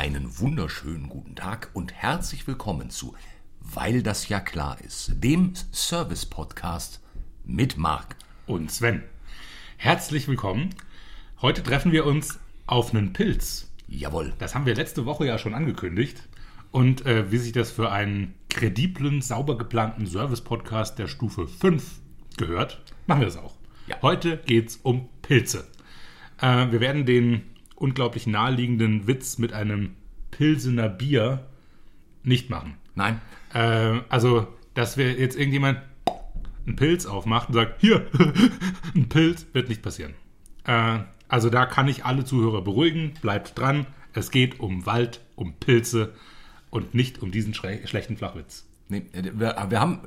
Einen wunderschönen guten Tag und herzlich willkommen zu Weil das ja klar ist, dem Service-Podcast mit Marc. und Sven. Herzlich willkommen. Heute treffen wir uns auf einen Pilz. Jawohl. Das haben wir letzte Woche ja schon angekündigt. Und äh, wie sich das für einen krediblen, sauber geplanten Service-Podcast der Stufe 5 gehört, machen wir das auch. Ja. Heute geht's um Pilze. Äh, wir werden den unglaublich naheliegenden Witz mit einem Pilsener Bier nicht machen. Nein. Äh, also, dass wir jetzt irgendjemand einen Pilz aufmacht und sagt, hier, ein Pilz, wird nicht passieren. Äh, also da kann ich alle Zuhörer beruhigen, bleibt dran. Es geht um Wald, um Pilze und nicht um diesen schle schlechten Flachwitz. Nee, wir, wir, haben,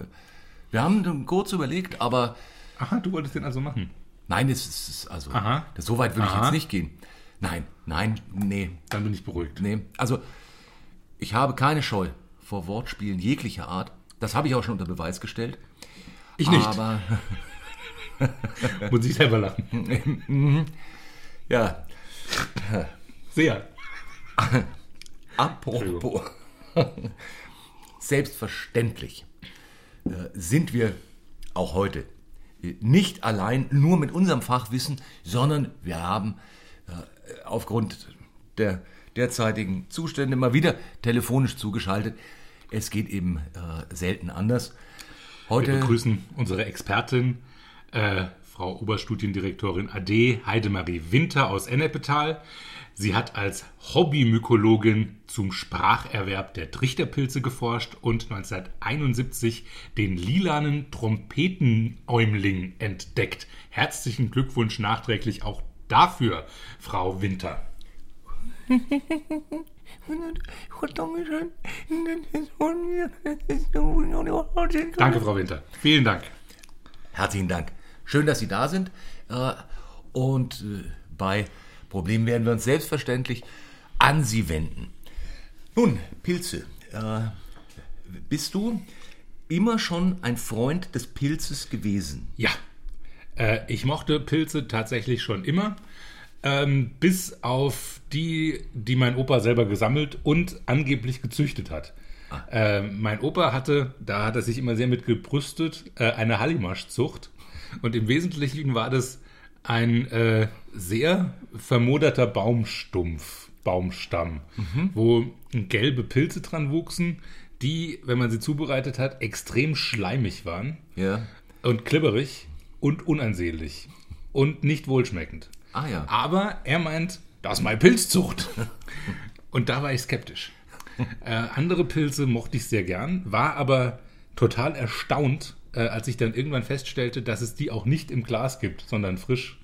wir haben kurz überlegt, aber Aha, du wolltest den also machen. nein, es ist also Aha. das, so weit würde ich jetzt nicht gehen. Nein, nein, nee, Dann bin ich beruhigt. nee. Also ich habe keine Scheu vor Wortspielen jeglicher Art. Das habe ich auch schon unter Beweis gestellt. Ich nicht. Aber Muss ich selber lachen. ja, Sehr. Apropos. Selbstverständlich äh, sind wir auch heute äh, nicht allein nur mit unserem Fachwissen, sondern wir haben aufgrund der derzeitigen Zustände mal wieder telefonisch zugeschaltet. Es geht eben äh, selten anders. Wir Heute begrüßen unsere Expertin, äh, Frau Oberstudiendirektorin AD Heidemarie Winter aus Ennepetal. Sie hat als Hobbymykologin zum Spracherwerb der Trichterpilze geforscht und 1971 den lilanen Trompetenäumling entdeckt. Herzlichen Glückwunsch nachträglich auch dafür, Frau Winter. Danke, Frau Winter. Vielen Dank. Herzlichen Dank. Schön, dass Sie da sind. Äh, Und äh, bei Problemen werden wir uns selbstverständlich an Sie wenden. Nun, Pilze. Äh, Bist du immer schon ein Freund des Pilzes gewesen? Ja, äh, ich mochte Pilze tatsächlich schon immer, ähm, bis auf die, die mein Opa selber gesammelt und angeblich gezüchtet hat. Äh, mein Opa hatte, da hat er sich immer sehr mit gebrüstet, äh, eine Hallimasch-Zucht. Und im Wesentlichen war das ein äh, sehr vermoderter Baumstumpf, Baumstamm, wo gelbe Pilze dran wuchsen, die, wenn man sie zubereitet hat, extrem schleimig waren Ja. und klibberig und unansehnlich und nicht wohlschmeckend. Ah ja. Aber er meint, das ist meine Pilzzucht. und da war ich skeptisch. Äh, andere Pilze mochte ich sehr gern, war aber total erstaunt, äh, als ich dann irgendwann feststellte, dass es die auch nicht im Glas gibt, sondern frisch.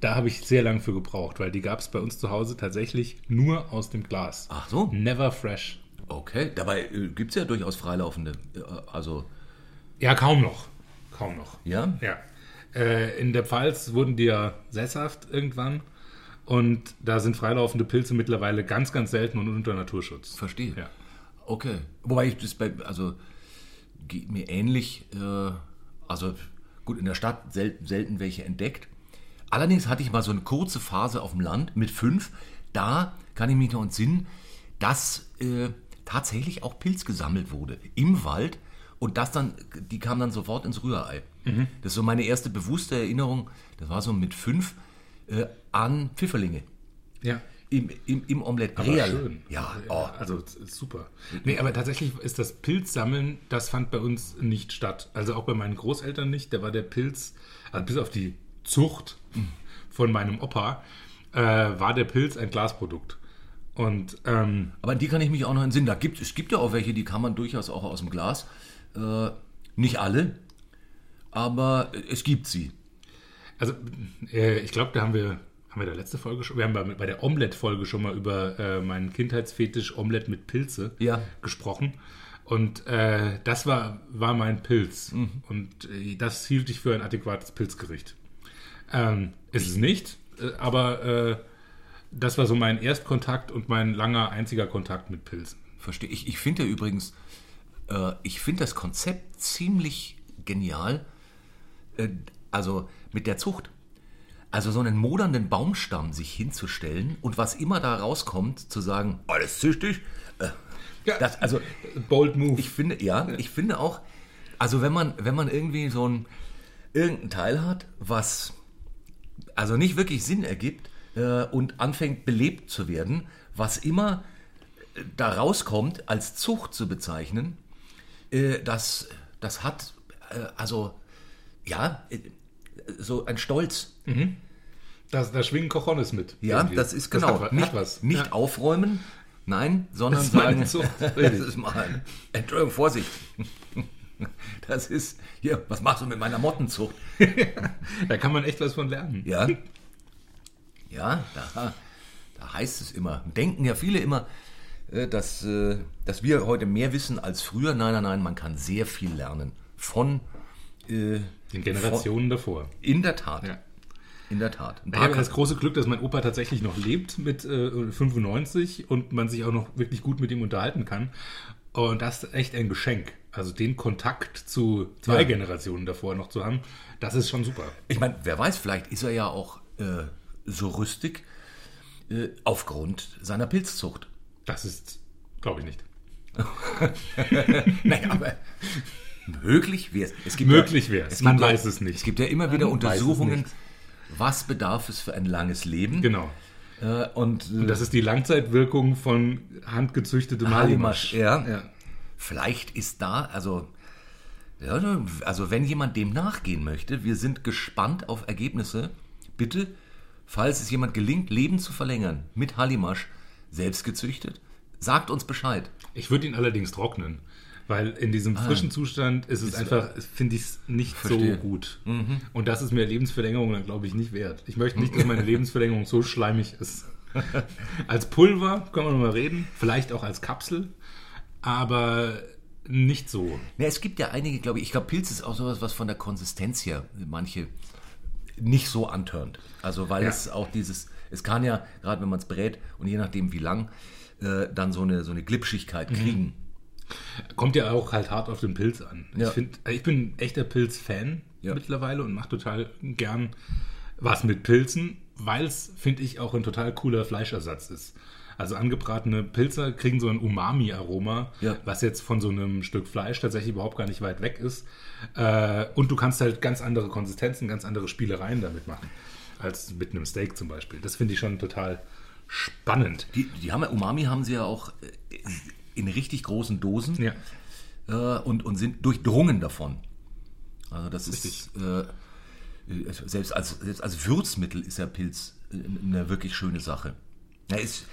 Da habe ich sehr lange für gebraucht, weil die gab es bei uns zu Hause tatsächlich nur aus dem Glas. Ach so. Never fresh. Okay. Dabei äh, gibt es ja durchaus freilaufende. Äh, also, Ja, kaum noch. Kaum noch. ja? Ja. Äh, in der Pfalz wurden die ja sesshaft irgendwann. Und da sind freilaufende Pilze mittlerweile ganz, ganz selten und unter Naturschutz. Verstehe. Ja. Okay. Wobei ich das bei, also geht mir ähnlich, äh, also gut, in der Stadt sel selten welche entdeckt. Allerdings hatte ich mal so eine kurze Phase auf dem Land mit fünf. Da kann ich mich noch entsinnen, dass äh, tatsächlich auch Pilz gesammelt wurde im Wald und das dann, die kam dann sofort ins Rührei. Das ist so meine erste bewusste Erinnerung, das war so mit fünf, äh, an Pfifferlinge Ja. im, im, im Omelette. Aber Real. schön. Ja, oh. Also es ist super. Nee, aber tatsächlich ist das Pilzsammeln, das fand bei uns nicht statt. Also auch bei meinen Großeltern nicht. Da war der Pilz, also bis auf die Zucht von meinem Opa, äh, war der Pilz ein Glasprodukt. Und ähm, Aber an die kann ich mich auch noch entsinnen. Da gibt, es gibt ja auch welche, die kann man durchaus auch aus dem Glas. Äh, nicht alle, aber es gibt sie. Also, äh, ich glaube, da haben wir, haben wir da letzte Folge schon, wir haben bei, bei der Omelette-Folge schon mal über äh, meinen Kindheitsfetisch Omelette mit Pilze Ja. gesprochen. Und äh, das war, war mein Pilz. Und äh, das hielt ich für ein adäquates Pilzgericht. Ähm, ist es nicht, äh, aber äh, das war so mein Erstkontakt und mein langer einziger Kontakt mit Pilzen. Verstehe. Ich, ich finde ja übrigens, äh, ich finde das Konzept ziemlich genial. Äh, also mit der Zucht. Also so einen modernden Baumstamm sich hinzustellen und was immer da rauskommt, zu sagen, alles züchtig. Äh, Ja. das, also Bold Move. ich finde, ja, ich finde auch, also wenn man, wenn man irgendwie so ein irgendein Teil hat, was also nicht wirklich Sinn ergibt äh, und anfängt belebt zu werden, was immer äh, da rauskommt, als Zucht zu bezeichnen, äh, das, das hat äh, also ja äh, so ein Stolz. da, da schwingen Cojones mit. Ja, Irgendwie. das ist genau. Das hat, nicht hat was. nicht Ja. aufräumen, nein, sondern Das sagen, Zucht. das ist mal, Entschuldigung, Vorsicht. Das ist, hier, was machst du mit meiner Mottenzucht? Da kann man echt was von lernen. Ja, ja, da, da heißt es immer, denken ja viele immer, äh, dass, äh, dass wir heute mehr wissen als früher. Nein, nein, nein, man kann sehr viel lernen von, Den Generationen davor. in der Tat, Ja. in der Tat. Ich habe das große Glück, dass mein Opa tatsächlich noch lebt mit äh, 95 und man sich auch noch wirklich gut mit ihm unterhalten kann. Und das ist echt ein Geschenk. Also den Kontakt zu zwei Ja. Generationen davor noch zu haben, das ist schon super. Ich meine, wer weiß, vielleicht ist er ja auch äh, so rüstig äh, aufgrund seiner Pilzzucht. Das ist, glaube ich nicht. Naja, aber möglich wäre es. es. gibt Möglich ja, wär's. Man weiß ja, es nicht. Es gibt ja immer wieder Man es Untersuchungen, was bedarf es für ein langes Leben. Genau. Äh, und äh, Und das ist die Langzeitwirkung von handgezüchtetem Hallimasch. ja. Ja. Vielleicht ist da, also, ja, also wenn jemand dem nachgehen möchte, wir sind gespannt auf Ergebnisse. Bitte, falls es jemand gelingt, Leben zu verlängern mit Hallimasch, selbst gezüchtet, sagt uns Bescheid. Ich würde ihn allerdings trocknen, weil in diesem frischen Zustand ist es einfach, finde ich es nicht Verstehe. so gut. Und das ist mir Lebensverlängerung dann, glaube ich, nicht wert. Ich möchte nicht, dass meine Lebensverlängerung so schleimig ist. als Pulver können wir noch mal reden, vielleicht auch als Kapsel, aber nicht so. Ja, es gibt ja einige, glaube ich, ich glaube, Pilz ist auch sowas, was von der Konsistenz her manche nicht so antörnt. Also, weil Ja. es auch dieses, es kann ja, gerade wenn man es brät und je nachdem wie lang, äh, dann so eine, so eine Glitschigkeit Mhm. Kommt ja auch halt hart auf den Pilz an. Ja. Ich, find, ich bin echter Pilz-Fan Ja. mittlerweile und mache total gern was mit Pilzen, weil es, finde ich, auch ein total cooler Fleischersatz ist. Also angebratene Pilze kriegen so ein Umami-Aroma, Ja. was jetzt von so einem Stück Fleisch tatsächlich überhaupt gar nicht weit weg ist. Äh, und du kannst halt ganz andere Konsistenzen, ganz andere Spielereien damit machen, als mit einem Steak zum Beispiel. Das finde ich schon total spannend. Die, die haben ja, Umami haben sie ja auch äh, in richtig großen Dosen Ja. äh, und, und sind durchdrungen davon. Also das ist Richtig. äh, äh, selbst als, selbst als Würzmittel ist ja Pilz äh, eine wirklich schöne Sache. Ja, ist,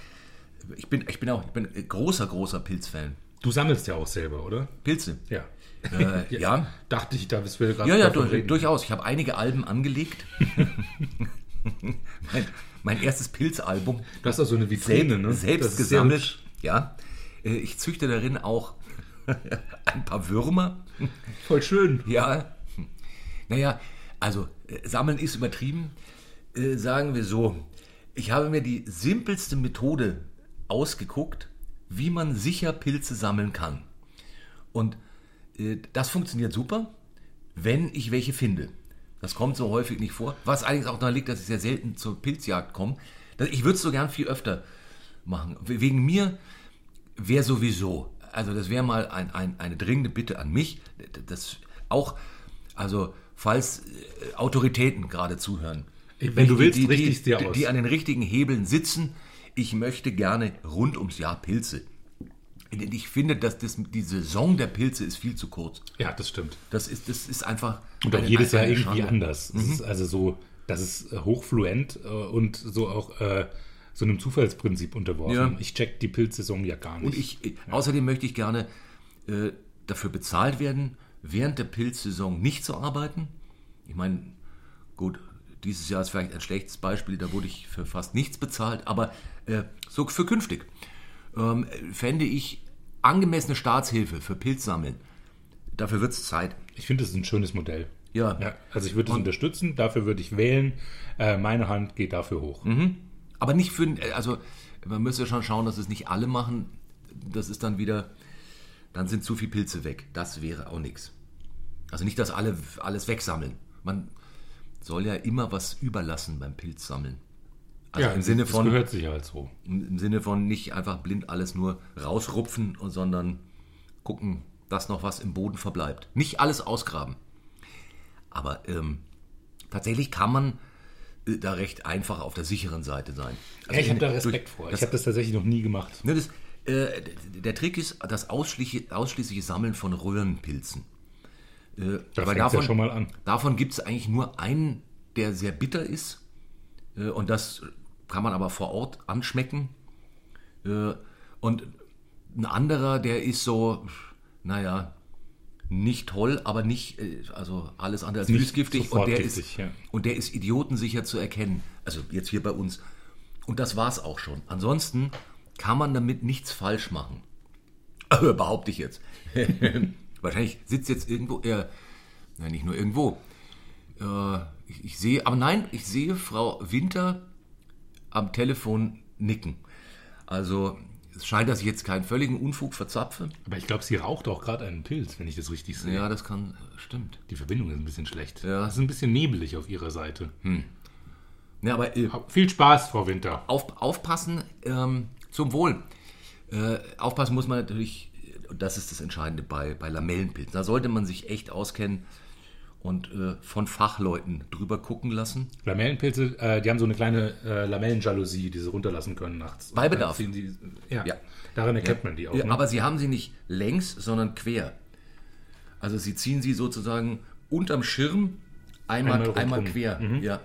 ich, bin, ich bin auch ich bin großer, großer Pilzfan. Du sammelst ja auch selber, oder? Pilze. Ja. Äh, ja. Dachte ich, da wir gerade Ja, ja, du, durchaus. Ich habe einige Alben angelegt. mein, mein erstes Pilzalbum. Du hast auch so eine Vitrine, Selbst, ne? selbst Das ist gesammelt. Ja. Äh, Ich züchte darin auch ein paar Würmer. Voll schön. Ja. Naja, also äh, sammeln ist übertrieben. Äh, sagen wir so, ich habe mir die simpelste Methode ausgeguckt, wie man sicher Pilze sammeln kann. Und äh, das funktioniert super, wenn ich welche finde. Das kommt so häufig nicht vor. Was allerdings auch daran liegt, dass ich sehr selten zur Pilzjagd komme. Ich würde es so gern viel öfter machen. We- Wegen mir wäre sowieso, also das wäre mal ein, ein, eine dringende Bitte an mich, das auch, also falls äh, Autoritäten gerade zuhören. Wenn du willst, die, ich's dir die, aus. die an den richtigen Hebeln sitzen, ich möchte gerne rund ums Jahr Pilze. Ich finde, dass das, die Saison der Pilze ist viel zu kurz. Ja, das stimmt. Das ist, das ist einfach. Und auch jedes Jahr irgendwie Schande. anders. Ist also so, das ist äh, hochfluent äh, und so auch äh, so einem Zufallsprinzip unterworfen. Ja. Ich check die Pilzsaison ja gar nicht. Und ich, ich- außerdem möchte ich gerne äh, dafür bezahlt werden, während der Pilzsaison nicht zu arbeiten. Ich meine, gut, dieses Jahr ist vielleicht ein schlechtes Beispiel, da wurde ich für fast nichts bezahlt, aber äh, so für künftig ähm, fände ich angemessene Staatshilfe für Pilzsammeln. Dafür wird es Zeit. Ich finde, das ist ein schönes Modell. Ja. Ja, also ich würde es unterstützen, dafür würde ich wählen. Äh, meine Hand geht dafür hoch. Mhm. Aber nicht für, also man müsste schon schauen, dass es nicht alle machen. Das ist dann wieder, dann sind zu viele Pilze weg. Das wäre auch nichts. Also nicht, dass alle alles wegsammeln. Man, soll ja immer was überlassen beim Pilzsammeln. Also ja, im Sinne das von gehört sich halt so. im Sinne von nicht einfach blind alles nur rausrupfen, sondern gucken, dass noch was im Boden verbleibt. Nicht alles ausgraben. Aber ähm, tatsächlich kann man äh, da recht einfach auf der sicheren Seite sein. Also Ja, ich habe da Respekt durch- vor. Ich das- habe das tatsächlich noch nie gemacht. Ne, das, äh, der Trick ist das ausschließliche, ausschließliche Sammeln von Röhrenpilzen. Äh, Da weil fängt's ja schon mal an. Davon gibt es eigentlich nur einen, der sehr bitter ist. Äh, und das kann man aber vor Ort anschmecken. Äh, und ein anderer, der ist so, naja, nicht toll, aber nicht, äh, also alles andere als Nicht süßgiftig. Und der, giftig, ist, ja. und der ist idiotensicher zu erkennen. Also jetzt hier bei uns. Und das war's auch schon. Ansonsten kann man damit nichts falsch machen. Behaupte ich jetzt. Wahrscheinlich sitzt jetzt irgendwo, äh, nein, nicht nur irgendwo. Äh, ich, ich sehe, aber nein, ich sehe Frau Winter am Telefon nicken. Also es scheint, dass ich jetzt keinen völligen Unfug verzapfe. Aber ich glaube, sie raucht auch gerade einen Pilz, wenn ich das richtig sehe. Ja, das kann, stimmt. Die Verbindung ist ein bisschen schlecht. Ja. Es ist ein bisschen nebelig auf ihrer Seite. Ja, aber äh, Viel Spaß, Frau Winter. auf, aufpassen ähm, zum Wohl. Äh, aufpassen muss man natürlich, und das ist das Entscheidende bei, bei Lamellenpilzen. Da sollte man sich echt auskennen und äh, von Fachleuten drüber gucken lassen. Lamellenpilze, äh, die haben so eine kleine äh, Lamellenjalousie, die sie runterlassen können nachts. Bei Bedarf. Sie, ja. Ja. daran erkennt man die auch. Ja, ne? aber sie haben sie nicht längs, sondern quer. Also sie ziehen sie sozusagen unterm Schirm einmal, Einmal einmal, quer. Ja.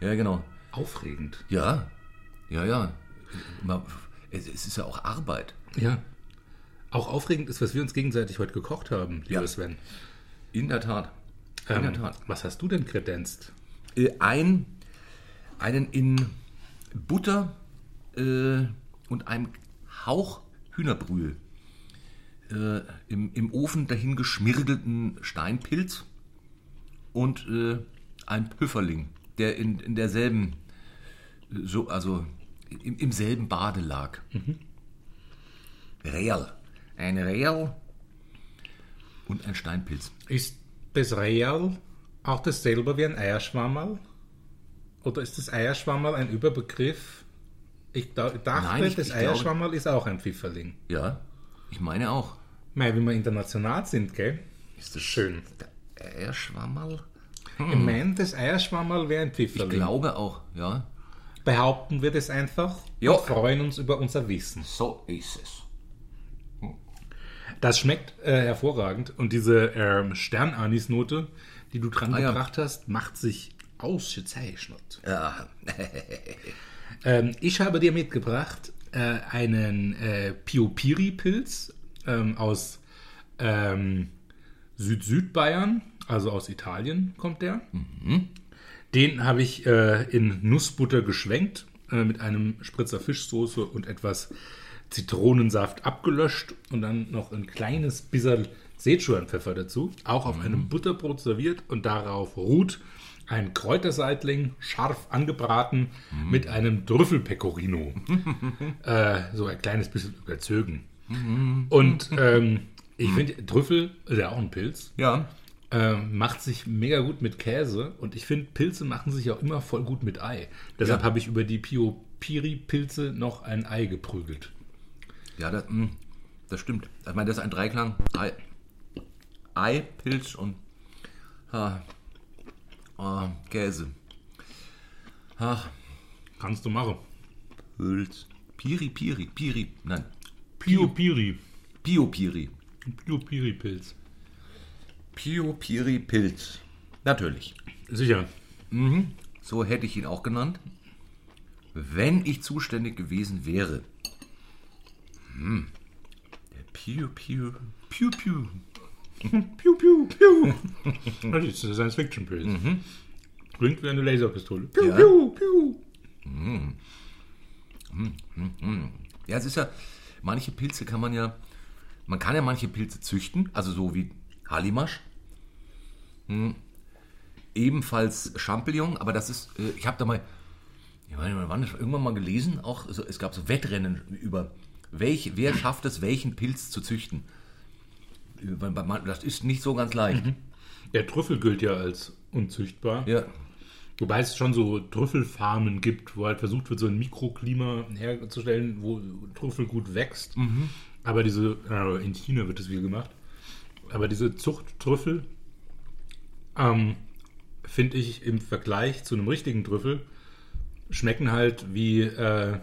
ja, genau. Aufregend. Ja, ja, ja. Es ist ja auch Arbeit. Ja. Auch aufregend ist, was wir uns gegenseitig heute gekocht haben, lieber Ja. Sven. In der Tat. In Ähm, der Tat. was hast du denn kredenzt? Äh, ein, einen in Butter äh, und einem Hauch Hühnerbrühe äh, im, im Ofen dahin geschmirgelten Steinpilz und äh, ein Püfferling, der in, in derselben, äh, so, also im, im selben Bade lag. Real. Ein Real und ein Steinpilz. Ist das Real auch dasselbe wie ein Eierschwammerl? Oder ist das Eierschwammerl ein Überbegriff? Ich da, dachte, Nein, ich- das ich glaube- Eierschwammerl ist auch ein Pfifferling. Ja, ich meine auch. Mei, wie wir international sind, gell? Ist das Schön. Der Eierschwammerl? Ich meine, das Eierschwammerl wäre ein Ich Pfifferling. glaube auch, ja. Behaupten wir das einfach Ja. und freuen uns über unser Wissen. So ist es. Das schmeckt äh, hervorragend und diese ähm, Sternanisnote, die du dran Ah, ja. gebracht hast, macht sich ausgezeichnet. Ja. Ähm, ich habe dir mitgebracht äh, einen äh, Piopiri-Pilz ähm, aus ähm, Süd-Südbayern, also aus Italien kommt der. Den habe ich äh, in Nussbutter geschwenkt, äh, mit einem Spritzer Fischsoße und etwas Zitronensaft abgelöscht und dann noch ein kleines bisschen Sichuan-Pfeffer dazu, auch auf einem Butterbrot serviert und darauf ruht ein Kräuterseitling, scharf angebraten, mit einem Trüffelpecorino. äh, so ein kleines bisschen überzogen. Und ähm, ich finde, Trüffel ist ja auch ein Pilz. Ja. Ähm, macht sich mega gut mit Käse und ich finde, Pilze machen sich auch immer voll gut mit Ei. Deshalb Ja. habe ich über die Pio-Piri-Pilze noch ein Ei geprügelt. Ja, das, mh, das stimmt. Ich meine, das ist ein Dreiklang. Ei, Ei Pilz und ah, ah, Käse. Ach, Kannst du machen. Pilz. Piri, Piri, Piri. Nein, Pio-Piri. Pio-Piri. Pio-Piri-Pilz. Pio-Piri Pilz. Natürlich. Sicher. So hätte ich ihn auch genannt, wenn ich zuständig gewesen wäre. Hm. Der Piu Piu Piu Piu. Piu, piu, piu. Das ist ein Science-Fiction-Pilz. Klingt wie eine Laserpistole. Piu, Ja. piu, piu. Ja, es ist ja, manche Pilze kann man ja, man kann ja manche Pilze züchten, also so wie Halimasch. Hm. Ebenfalls Champignon, aber das ist, äh, ich habe da mal, ich meine, wann ist irgendwann mal gelesen, auch so, es gab so Wettrennen über, welch, wer schafft es, welchen Pilz zu züchten. Das ist nicht so ganz leicht. Der Trüffel gilt ja als unzüchtbar. Ja. Wobei es schon so Trüffelfarmen gibt, wo halt versucht wird, so ein Mikroklima herzustellen, wo Trüffel gut wächst. Aber diese, äh, in China wird das viel gemacht. Aber diese Zuchttrüffel ähm, finde ich im Vergleich zu einem richtigen Trüffel schmecken halt wie äh,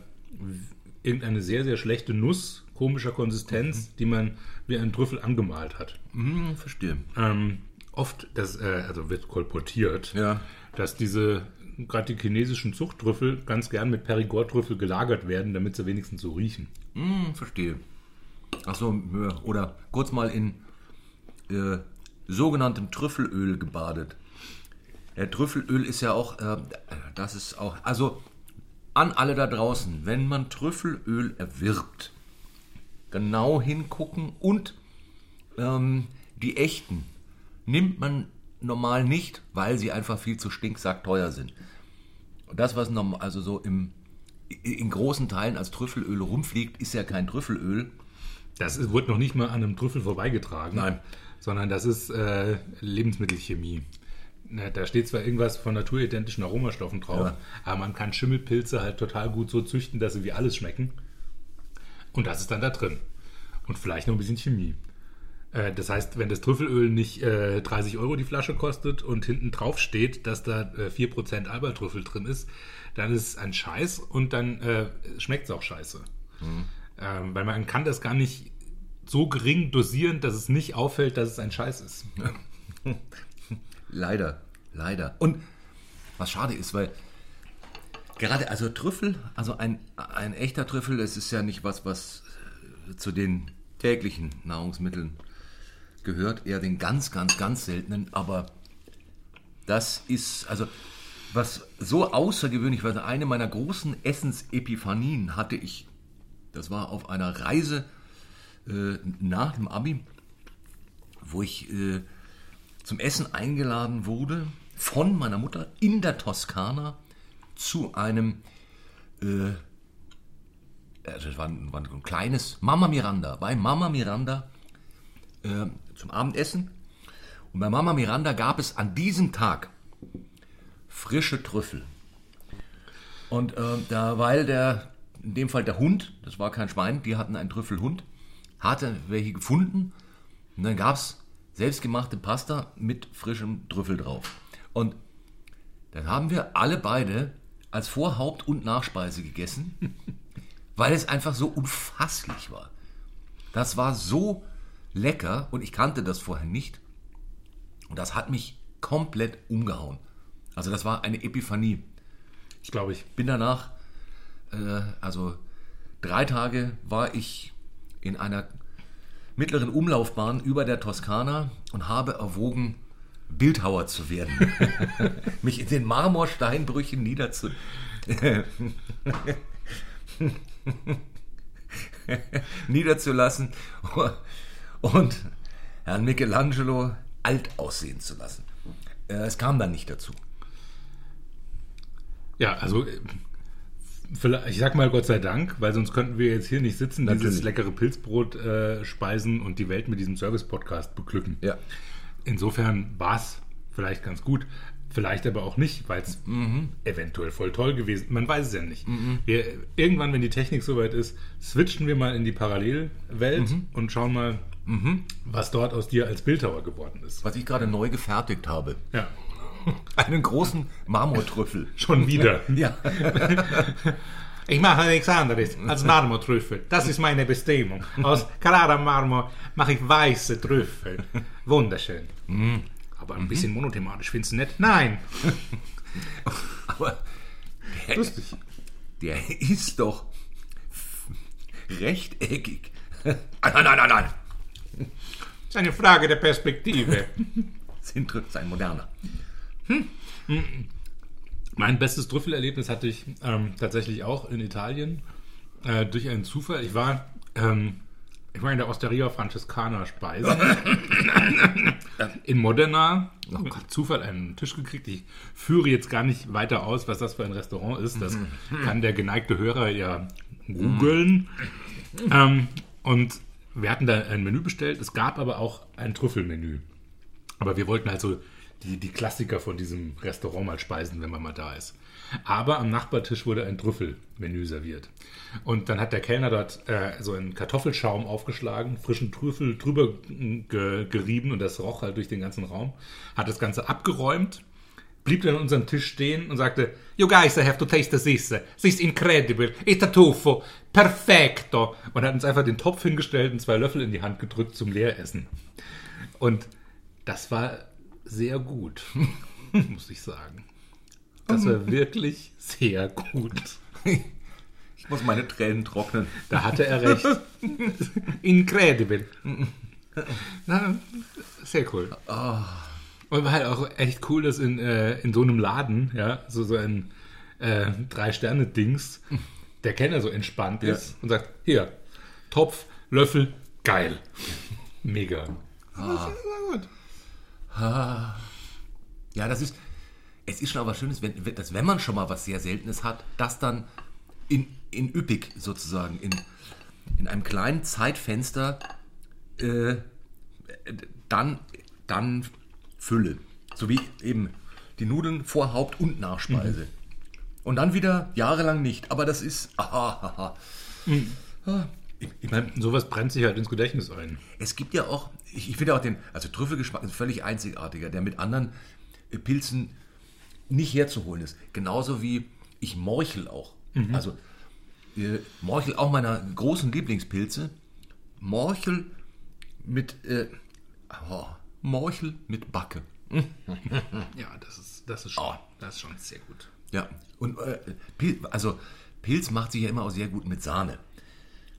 irgendeine sehr, sehr schlechte Nuss komischer Konsistenz, die man wie ein Trüffel angemalt hat. Hm, verstehe. Ähm, oft, das, äh, also wird kolportiert, Ja. dass diese, gerade die chinesischen Zuchttrüffel, ganz gern mit Perigord-Trüffel gelagert werden, damit sie wenigstens so riechen. Hm, verstehe. Achso, oder kurz mal in äh, sogenanntem Trüffelöl gebadet. Der Trüffelöl ist ja auch, äh, das ist auch, also an alle da draußen, wenn man Trüffelöl erwirbt, genau hingucken und ähm, die echten nimmt man normal nicht, weil sie einfach viel zu stinksackteuer sind. Und das, was norm- also so im, in großen Teilen als Trüffelöl rumfliegt, ist ja kein Trüffelöl. Das ist, wird noch nicht mal an einem Trüffel vorbeigetragen. Nein. Sondern das ist äh, Lebensmittelchemie. Na, Da steht zwar irgendwas von naturidentischen Aromastoffen drauf, Ja. aber man kann Schimmelpilze halt total gut so züchten, dass sie wie alles schmecken. Und das ist dann da drin. Und vielleicht noch ein bisschen Chemie. Äh, Das heißt, wenn das Trüffelöl nicht äh, 30 Euro die Flasche kostet und hinten drauf steht, dass da äh, 4% Albertrüffel drin ist, dann ist es ein Scheiß und dann äh, schmeckt es auch scheiße. Ähm, weil man kann das gar nicht so gering dosieren, dass es nicht auffällt, dass es ein Scheiß ist. Leider, leider. Und was schade ist, weil gerade, also Trüffel, also ein, ein echter Trüffel, das ist ja nicht was, was äh, zu den täglichen Nahrungsmitteln gehört, eher den ganz, ganz, ganz seltenen, aber das ist, also was so außergewöhnlich war, eine meiner großen Essensepiphanien hatte ich, das war auf einer Reise äh, nach dem Abi, wo ich äh, zum Essen eingeladen wurde von meiner Mutter in der Toskana zu einem, äh, das war ein, war ein kleines Mama Miranda, bei Mama Miranda äh, zum Abendessen. Und bei Mama Miranda gab es an diesem Tag frische Trüffel. Und äh, da, weil der, in dem Fall der Hund, das war kein Schwein, die hatten einen Trüffelhund, hatte welche gefunden. Und dann gab es selbstgemachte Pasta mit frischem Trüffel drauf. Und dann haben wir alle beide als Vorhaupt- und Nachspeise gegessen, weil es einfach so unfasslich war. Das war so lecker und ich kannte das vorher nicht. Und das hat mich komplett umgehauen. Also das war eine Epiphanie. Ich glaube ich. Bin danach, äh, also drei Tage war ich in einer mittleren Umlaufbahn über der Toskana und habe erwogen, Bildhauer zu werden. Mich in den Marmorsteinbrüchen niederzu... niederzulassen und Herrn Michelangelo alt aussehen zu lassen. Äh, Es kam dann nicht dazu. Ja, also ich sag mal Gott sei Dank, weil sonst könnten wir jetzt hier nicht sitzen, dieses Natürlich. leckere Pilzbrot äh, speisen und die Welt mit diesem Service-Podcast beglücken. Ja. Insofern war es vielleicht ganz gut, vielleicht aber auch nicht, weil es eventuell voll toll gewesen Man weiß es ja nicht. Wir, irgendwann, wenn die Technik soweit ist, switchen wir mal in die Parallelwelt und schauen mal, was dort aus dir als Bildhauer geworden ist. Was ich gerade neu gefertigt habe. Ja, Einen großen Marmortrüffel. schon wieder. Ja. Ich mache nichts anderes als Marmortrüffel. Das ist meine Bestimmung. Aus klarer Marmor mache ich weiße Trüffel. Wunderschön. Aber ein bisschen monothematisch findest du nicht? Nein. Aber der, Lustig. der ist doch rechteckig. Nein, nein, nein, nein, nein. Das ist eine Frage der Perspektive. Sind ein moderner. Mein bestes Trüffelerlebnis hatte ich ähm, tatsächlich auch in Italien äh, durch einen Zufall. Ich war, ähm, ich war in der Osteria Francescana Speisen in Modena. Mit Zufall einen Tisch gekriegt. Ich führe jetzt gar nicht weiter aus, was das für ein Restaurant ist. Das kann der geneigte Hörer ja googeln. Ähm, und wir hatten da ein Menü bestellt. Es gab aber auch ein Trüffelmenü. Aber wir wollten halt so die, die Klassiker von diesem Restaurant mal speisen, wenn man mal da ist. Aber am Nachbartisch wurde ein Trüffelmenü serviert. Und dann hat der Kellner dort äh, so einen Kartoffelschaum aufgeschlagen, frischen Trüffel drüber ge gerieben und das roch halt durch den ganzen Raum. Hat das Ganze abgeräumt, blieb dann an unserem Tisch stehen und sagte, You guys have to taste this. This is incredible. It's a tofu. Perfecto. Und hat uns einfach den Topf hingestellt und zwei Löffel in die Hand gedrückt zum Leeressen. Und das war sehr gut, muss ich sagen. Das war wirklich sehr gut. Ich muss meine Tränen trocknen. Da hatte er recht. Incredible. Na, sehr cool. Und war halt auch echt cool, dass in, äh, in so einem Laden, ja, so, so ein äh, Drei-Sterne-Dings, der Kenner so entspannt Ja. ist und sagt, hier, Topf, Löffel, geil. Mega. Ja, das ist. Es ist schon aber Schönes, wenn, dass wenn man schon mal was sehr Seltenes hat, das dann in, in üppig sozusagen, in, in einem kleinen Zeitfenster äh, dann, dann Fülle. So wie eben die Nudeln vor Haupt- und Nachspeise. Und dann wieder jahrelang nicht. Aber das ist. Aha, aha. Ah, Ich, ich meine, Sowas brennt sich halt ins Gedächtnis ein. es gibt ja auch, ich, ich finde auch den, also Trüffelgeschmack ist völlig einzigartiger, der mit anderen äh, Pilzen nicht herzuholen ist. Genauso wie ich Morchel auch. Also äh, Morchel auch meiner großen Lieblingspilze. Morchel mit äh, oh, Morchel mit Backe. Ja, das ist, das ist, schon, das ist schon sehr gut. Ja, und äh, Pil also Pilz macht sich ja immer auch sehr gut mit Sahne.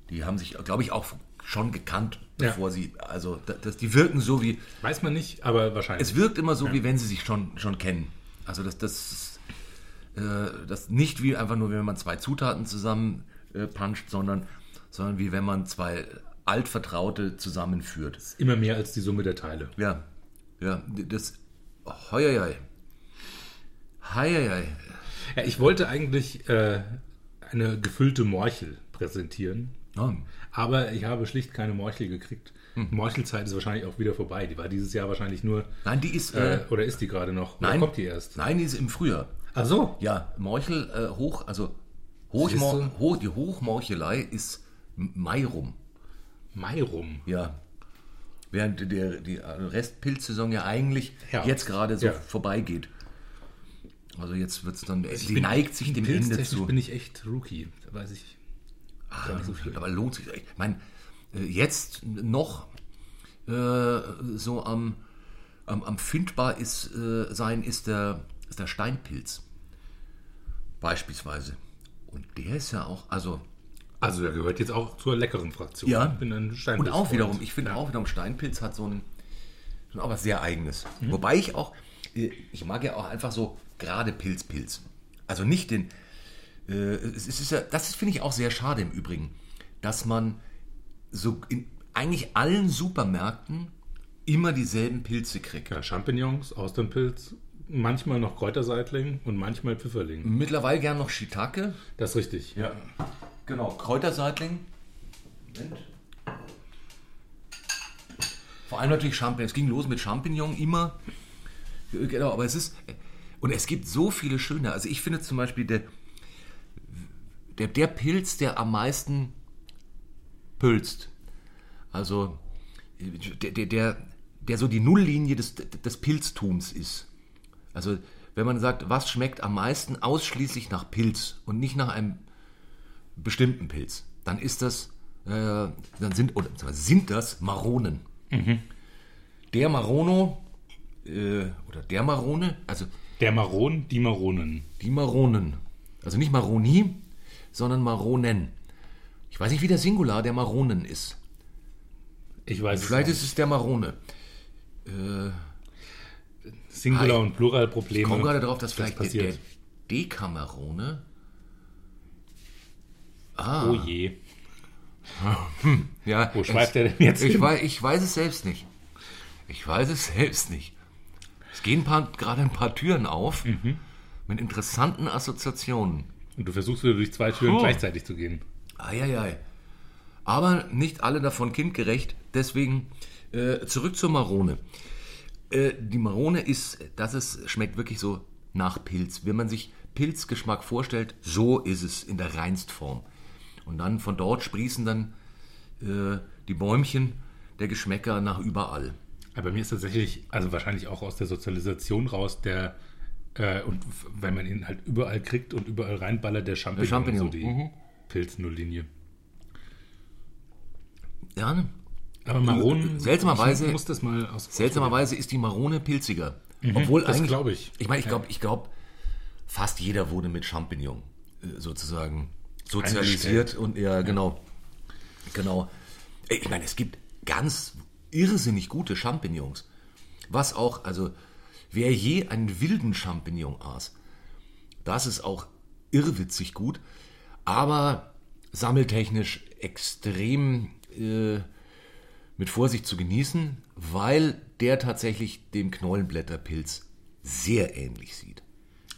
Die haben sich, glaube ich, auch schon gekannt, Ja. bevor sie, also da- das, die wirken so wie, Weiß man nicht, aber wahrscheinlich. es wirkt immer so, wie wenn sie sich schon, schon kennen. Also das, das, äh, das nicht wie einfach nur, wenn man zwei Zutaten zusammen äh, puncht, sondern, sondern wie wenn man zwei altvertraute zusammenführt. immer mehr als die Summe der Teile. Ja, ja, das, heuiui. Heuiui. Ja, ich wollte eigentlich äh, eine gefüllte Morchel präsentieren, Oh. aber ich habe schlicht keine Morchel gekriegt. Morchelzeit ist wahrscheinlich auch wieder vorbei. Die war dieses Jahr wahrscheinlich nur. Nein, die ist, Äh, äh, oder ist die gerade noch? Oder nein, kommt die erst? Nein, die ist im Frühjahr. Ach so. Ja, Morchel äh, hoch, also Hochmor hoch, die Hochmorchelei ist Mai rum. Mai rum. Ja. Während der, die Restpilzsaison ja eigentlich Ja. jetzt gerade so Ja. vorbeigeht. Also jetzt wird es dann, sie bin- neigt sich dem Ende zu. bin ich echt Rookie. Weiß ich. Gar nicht so viel. Aber lohnt sich. Ich meine, äh, jetzt noch äh, so am, am, am findbar ist, äh, sein ist der, ist der Steinpilz. Beispielsweise. Und der ist ja auch, also Also, der gehört jetzt auch zur leckeren Fraktion. Ja. Ich bin ein Und Steinpilz auch wiederum, ich finde auch wiederum, Steinpilz hat so ein, so auch was sehr Eigenes. Wobei ich auch, äh, ich mag ja auch einfach so gerade Pilzpilz. Also nicht den, äh, es ist ja, das finde ich auch sehr schade im Übrigen, dass man so in eigentlich allen Supermärkten immer dieselben Pilze kriegt. Ja, Champignons, Austernpilz, manchmal noch Kräuterseitling und manchmal Pfifferling. Mittlerweile gern noch Shiitake. Das ist richtig. Ja, genau. Kräuterseitling. Moment. Vor allem natürlich Champignon. Es ging los mit Champignon immer. Genau, aber es ist. Und es gibt so viele schöne. Also ich finde zum Beispiel der, der, der Pilz, der am meisten pülzt. Also der, der, der, der so die Nulllinie des, des Pilztums ist. Also wenn man sagt, was schmeckt am meisten ausschließlich nach Pilz und nicht nach einem bestimmten Pilz, dann ist das, äh, dann sind, oder sind das Maronen. Der Marono, äh, oder der Marone, also Der Maron, die Maronen. die Maronen. Also nicht Maroni, sondern Maronen. Ich weiß nicht, wie der Singular der Maronen ist. Ich weiß Vielleicht es ist es der Marone. nicht. Singular- und Pluralprobleme. Ich komme gerade darauf, dass Das vielleicht der, der passiert. Dekamerone. Oh je. Ja, Wo schweift der denn jetzt Ich hin? weiß, ich weiß es selbst nicht. Ich weiß es selbst nicht. Es gehen gerade ein paar Türen auf Mhm. mit interessanten Assoziationen. Und du versuchst wieder durch zwei Türen Oh. gleichzeitig zu gehen. Eieiei. Aber nicht alle davon kindgerecht. Deswegen äh, zurück zur Marone. Äh, die Marone ist, das ist, schmeckt wirklich so nach Pilz. Wenn man sich Pilzgeschmack vorstellt, so ist es in der Reinstform. Und dann von dort sprießen dann äh, die Bäumchen der Geschmäcker nach überall. Aber bei mir ist tatsächlich, also wahrscheinlich auch aus der Sozialisation raus, der, äh, und wenn man ihn halt überall kriegt und überall reinballert, der Champignon, Champignon, so die mhm. Pilz-Nulllinie. Ja, ne? Aber Maronen, Seltsamerweise- ich muss das mal. Seltsamerweise ist die Marone pilziger. Obwohl Mhm, das eigentlich, glaube ich. Ich meine, ich glaube, ich glaube, fast jeder wurde mit Champignon äh, sozusagen sozialisiert und ja, genau, genau. Äh, Ich meine, es gibt ganz irrsinnig gute Champignons. Was auch, also wer je einen wilden Champignon aß, das ist auch irrwitzig gut, aber sammeltechnisch extrem äh, mit Vorsicht zu genießen, weil der tatsächlich dem Knollenblätterpilz sehr ähnlich sieht.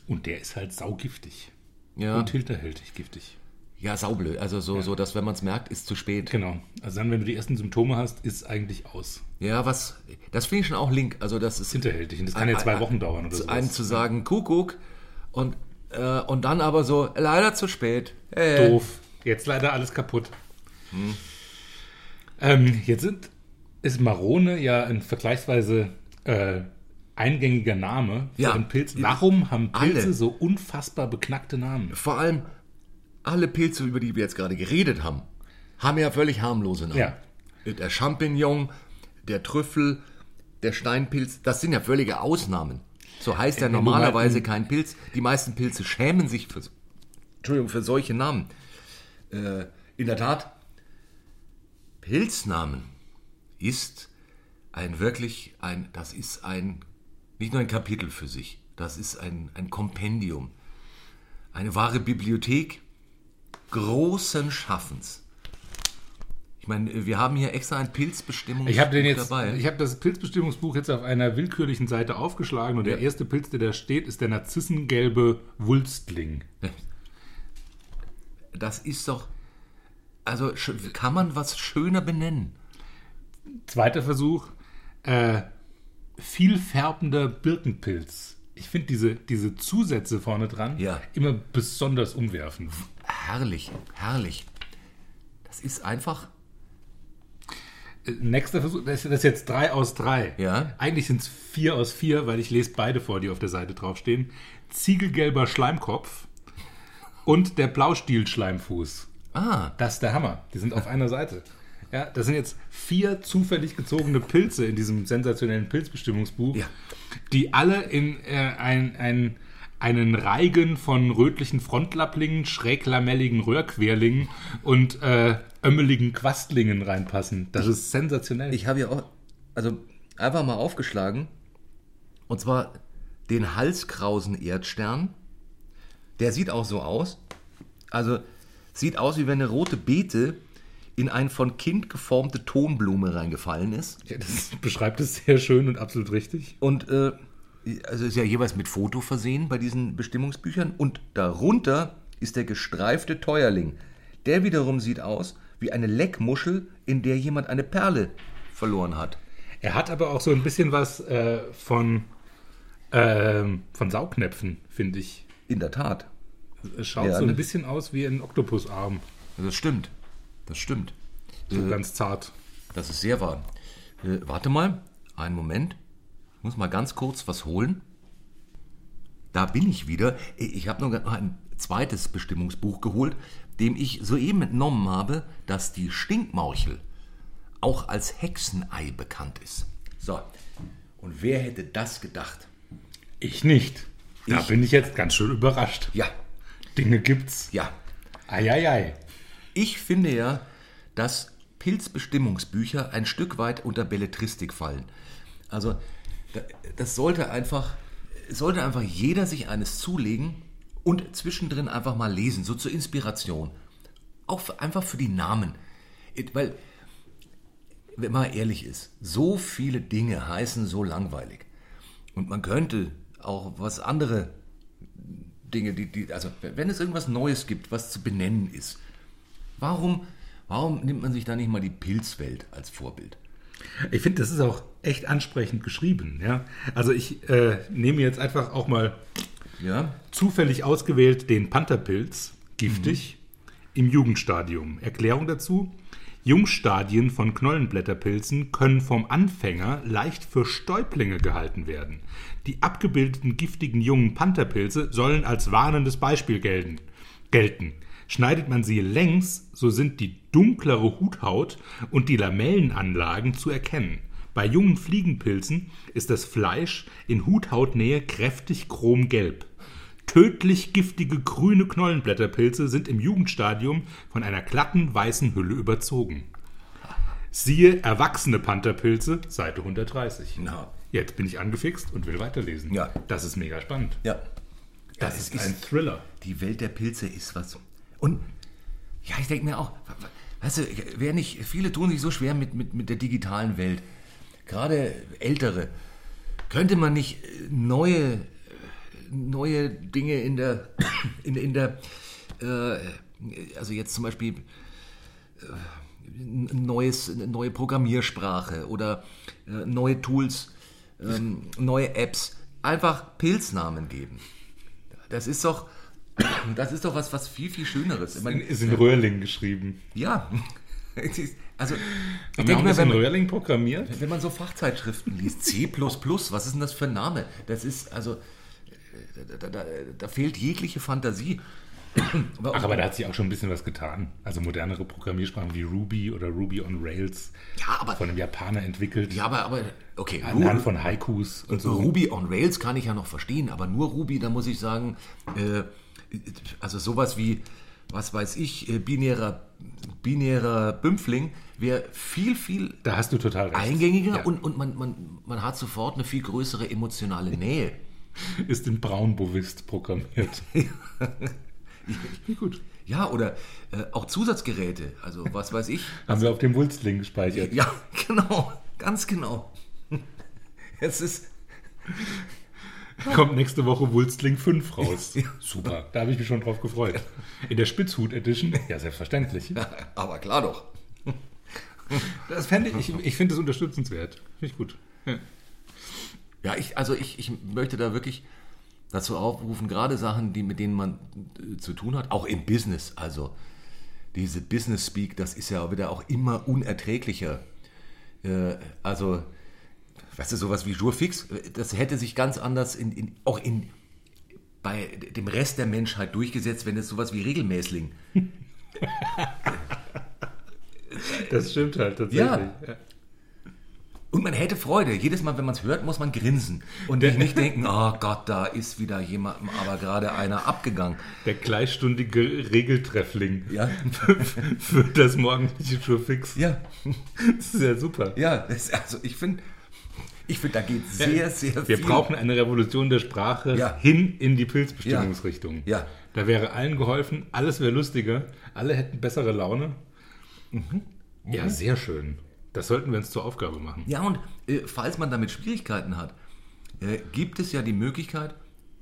Und der ist halt saugiftig. Ja, Und hinterhältig giftig. Ja saublöd. Also so, so dass wenn man es merkt, ist zu spät. Genau. Also dann, wenn du die ersten Symptome hast, ist eigentlich aus. Ja, was, das finde ich schon auch link. Also das ist Hinterhältig. Und das kann ja zwei Wochen dauern oder zu so. einem zu sagen, Kuckuck und, äh, und dann aber so, leider zu spät. Äh, Doof. Jetzt leider alles kaputt. Ähm, jetzt sind, ist Marone ja ein vergleichsweise äh, eingängiger Name für Ja. einen Pilz. Warum haben Pilze Alle. so unfassbar beknackte Namen? Vor allem alle Pilze, über die wir jetzt gerade geredet haben, haben ja völlig harmlose Namen. Ja. Der Champignon, der Trüffel, der Steinpilz, das sind ja völlige Ausnahmen. So heißt ja normalerweise mal- kein Pilz. Die meisten Pilze schämen sich für, Entschuldigung, für solche Namen. Äh, in der Tat, Pilznamen ist ein wirklich ein, das ist ein, nicht nur ein Kapitel für sich, das ist ein, ein Kompendium, eine wahre Bibliothek großen Schaffens. Ich meine, wir haben hier extra ein Pilzbestimmungsbuch Ich den jetzt, dabei. ich habe das Pilzbestimmungsbuch jetzt auf einer willkürlichen Seite aufgeschlagen und der Ja. erste Pilz, der da steht, ist der narzissengelbe Wulstling. Das ist doch, also kann man was schöner benennen? Zweiter Versuch, äh, vielfärbender Birkenpilz. Ich finde diese, diese Zusätze vorne dran Ja. immer besonders umwerfend. Herrlich, herrlich. Das ist einfach, Äh, Nächster Versuch, das ist das ist jetzt drei aus drei. Ja. Eigentlich sind es vier aus vier, weil ich lese beide vor, die auf der Seite draufstehen. Ziegelgelber Schleimkopf und der Blaustiel-Schleimfuß. ah, Das ist der Hammer. Die sind auf einer Seite. Ja, das sind jetzt vier zufällig gezogene Pilze in diesem sensationellen Pilzbestimmungsbuch, Ja. die alle in äh, ein, ein, einen Reigen von rötlichen Frontlapplingen, schräglamelligen Röhrquerlingen und äh, ömmeligen Quastlingen reinpassen. Das ist sensationell. ich habe ja auch, also einfach mal aufgeschlagen, und zwar den Halskrausen-Erdstern. Der sieht auch so aus. Also sieht aus, wie wenn eine rote Beete in ein von Kind geformte Tonblume reingefallen ist. Ja, das beschreibt es sehr schön und absolut richtig. Und äh, also ist ja jeweils mit Foto versehen bei diesen Bestimmungsbüchern. Und darunter ist der gestreifte Teuerling. Der wiederum sieht aus wie eine Leckmuschel, in der jemand eine Perle verloren hat. Er hat aber auch so ein bisschen was äh, von, ähm, von Saugnäpfen, finde ich. In der Tat. Es schaut Ja, so ein bisschen aus wie ein Oktopusarm. Das stimmt. Das stimmt. So Äh, ganz zart. Das ist sehr wahr. Äh, warte mal, einen Moment. Ich muss mal ganz kurz was holen. Da bin ich wieder. Ich habe noch ein zweites Bestimmungsbuch geholt, dem ich soeben entnommen habe, dass die Stinkmorchel auch als Hexenei bekannt ist. So, und wer hätte das gedacht? Ich nicht. Da Ich- bin ich jetzt ganz schön überrascht. Ja, Dinge gibt's. ja. Eieiei. Ich finde ja, dass Pilzbestimmungsbücher ein Stück weit unter Belletristik fallen. Also das sollte einfach, sollte einfach jeder sich eines zulegen und zwischendrin einfach mal lesen, so zur Inspiration. Auch für, einfach für die Namen. Weil, wenn man ehrlich ist, so viele Dinge heißen so langweilig. Und man könnte auch was andere Dinge, die, die, also wenn es irgendwas Neues gibt, was zu benennen ist, warum, warum nimmt man sich da nicht mal die Pilzwelt als Vorbild? Ich finde, das ist auch echt ansprechend geschrieben. Ja? Also ich äh, nehme jetzt einfach auch mal Ja. zufällig ausgewählt den Pantherpilz, giftig, im Jugendstadium. Erklärung dazu. Jungstadien von Knollenblätterpilzen können vom Anfänger leicht für Stäublinge gehalten werden. Die abgebildeten giftigen jungen Pantherpilze sollen als warnendes Beispiel gelten. gelten. Schneidet man sie längs, so sind die dunklere Huthaut und die Lamellenanlagen zu erkennen. Bei jungen Fliegenpilzen ist das Fleisch in Huthautnähe kräftig chromgelb. Tödlich giftige grüne Knollenblätterpilze sind im Jugendstadium von einer glatten weißen Hülle überzogen. Siehe Erwachsene Pantherpilze, Seite 130. Na. Jetzt bin ich angefixt und will weiterlesen. Ja. Das ist mega spannend. Ja. Das, ist ein Thriller. Die Welt der Pilze ist was. Und ja, ich denke mir auch, weißt du, wer nicht, viele tun sich so schwer mit, mit, mit der digitalen Welt. Gerade ältere. Könnte man nicht äh, neue, äh, neue Dinge in der, in, in der, äh, also jetzt zum Beispiel äh, neues, neue Programmiersprache oder äh, neue Tools, ähm, neue Apps, einfach Pilznamen geben. Das ist doch, das ist doch was, was viel, viel Schöneres. Ich meine, Ist in Röhrling geschrieben. ja, ist- also ich denke das wenn man, Röhrling programmiert? wenn man so Fachzeitschriften liest, C++, was ist denn das für ein Name? Das ist, also, äh, da, da, da fehlt jegliche Fantasie. Ach, aber da hat sich auch schon ein bisschen was getan. Also modernere Programmiersprachen wie Ruby oder Ruby on Rails Ja, aber- von einem Japaner entwickelt. Ja, aber, aber okay, Anhand von Haikus und so so. Ruby on Rails kann ich ja noch verstehen, aber nur Ruby, da muss ich sagen, äh, also sowas wie, was weiß ich, äh, binärer, binärer Bümpfling wäre viel, viel Da hast du total recht. eingängiger Ja. und, und man, man, man hat sofort eine viel größere emotionale Nähe. Ist in Braun-Bovist programmiert. Gut. Ja, oder äh, auch Zusatzgeräte, also was weiß ich. Haben wir auf dem Wulstling gespeichert. Ja, genau, ganz genau. Es ist, Kommt nächste Woche Wulstling 5 raus. Super, da habe ich mich schon drauf gefreut. In der Spitzhut Edition? Ja, selbstverständlich. aber klar doch. Das fände ich, ich, ich finde es unterstützenswert. Finde ich gut. Ja. Ja, ich, also ich, ich möchte da wirklich dazu aufrufen, gerade Sachen, die, mit denen man äh, zu tun hat, auch im Business, also diese Business Speak, das ist ja wieder auch immer unerträglicher. Äh, also, weißt du, sowas wie Jurfix, äh, das hätte sich ganz anders in, in, auch in, bei dem Rest der Menschheit durchgesetzt, wenn es sowas wie Regelmäßling. Das stimmt halt tatsächlich. Ja. Und man hätte Freude. Jedes Mal, wenn man es hört, muss man grinsen. Und nicht denken, oh Gott, da ist wieder jemandem aber gerade einer abgegangen. Der gleichstündige Regeltreffling Ja. für das morgendliche Schurfix. Ja, Das ist ja super. ja, das, also ich finde, ich finde, da geht sehr, sehr Wir viel. brauchen eine Revolution der Sprache Ja. hin in die Pilzbestimmungsrichtung. Ja. Da wäre allen geholfen, alles wäre lustiger, alle hätten bessere Laune. Mhm. Ja, sehr schön. Das sollten wir uns zur Aufgabe machen. Ja, und äh, falls man damit Schwierigkeiten hat, äh, gibt es ja die Möglichkeit,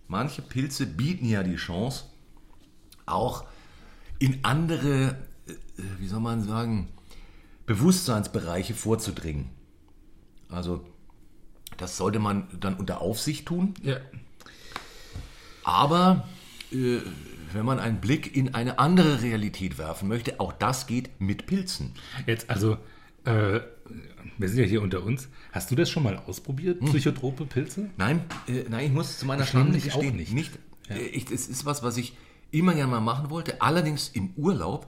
manche Pilze bieten ja die Chance, auch in andere, äh, wie soll man sagen, Bewusstseinsbereiche vorzudringen. Also, das sollte man dann unter Aufsicht tun, Ja. aber äh, wenn man einen Blick in eine andere Realität werfen möchte, auch das geht mit Pilzen. Jetzt, also, äh, wir sind ja hier unter uns. Hast du das schon mal ausprobiert, Hm. psychotrope Pilze? Nein, äh, nein, ich muss zu meiner Schande gestehen, nicht. nicht. Äh, Ich, es ist was, was ich immer gerne mal machen wollte, allerdings im Urlaub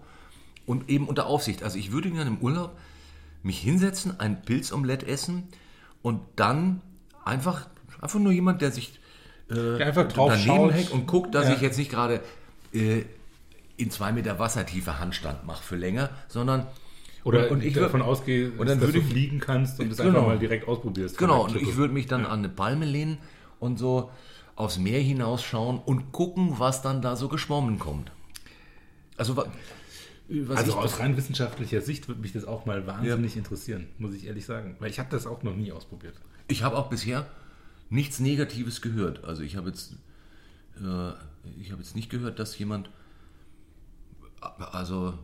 und eben unter Aufsicht. Also ich würde gerne im Urlaub mich hinsetzen, ein Pilzomelett essen und dann einfach, einfach nur jemand, der sich äh, einfach drauf daneben hängt und guckt, dass Ja. ich jetzt nicht gerade äh, in zwei Meter Wassertiefe Handstand mache für länger, sondern Oder und, ich ich davon würde ausgehe, und dann dass würde du fliegen kannst und es Genau. einfach mal direkt ausprobierst. Genau, und ich würde mich dann an eine Palme lehnen und so aufs Meer hinausschauen und gucken, was dann da so geschwommen kommt. Also, Also ich, aus rein wissenschaftlicher Sicht würde mich das auch mal wahnsinnig interessieren, muss ich ehrlich sagen. Weil ich habe das auch noch nie ausprobiert. ich habe auch bisher nichts Negatives gehört. Also ich habe jetzt, äh, ich habe jetzt nicht gehört, dass jemand, also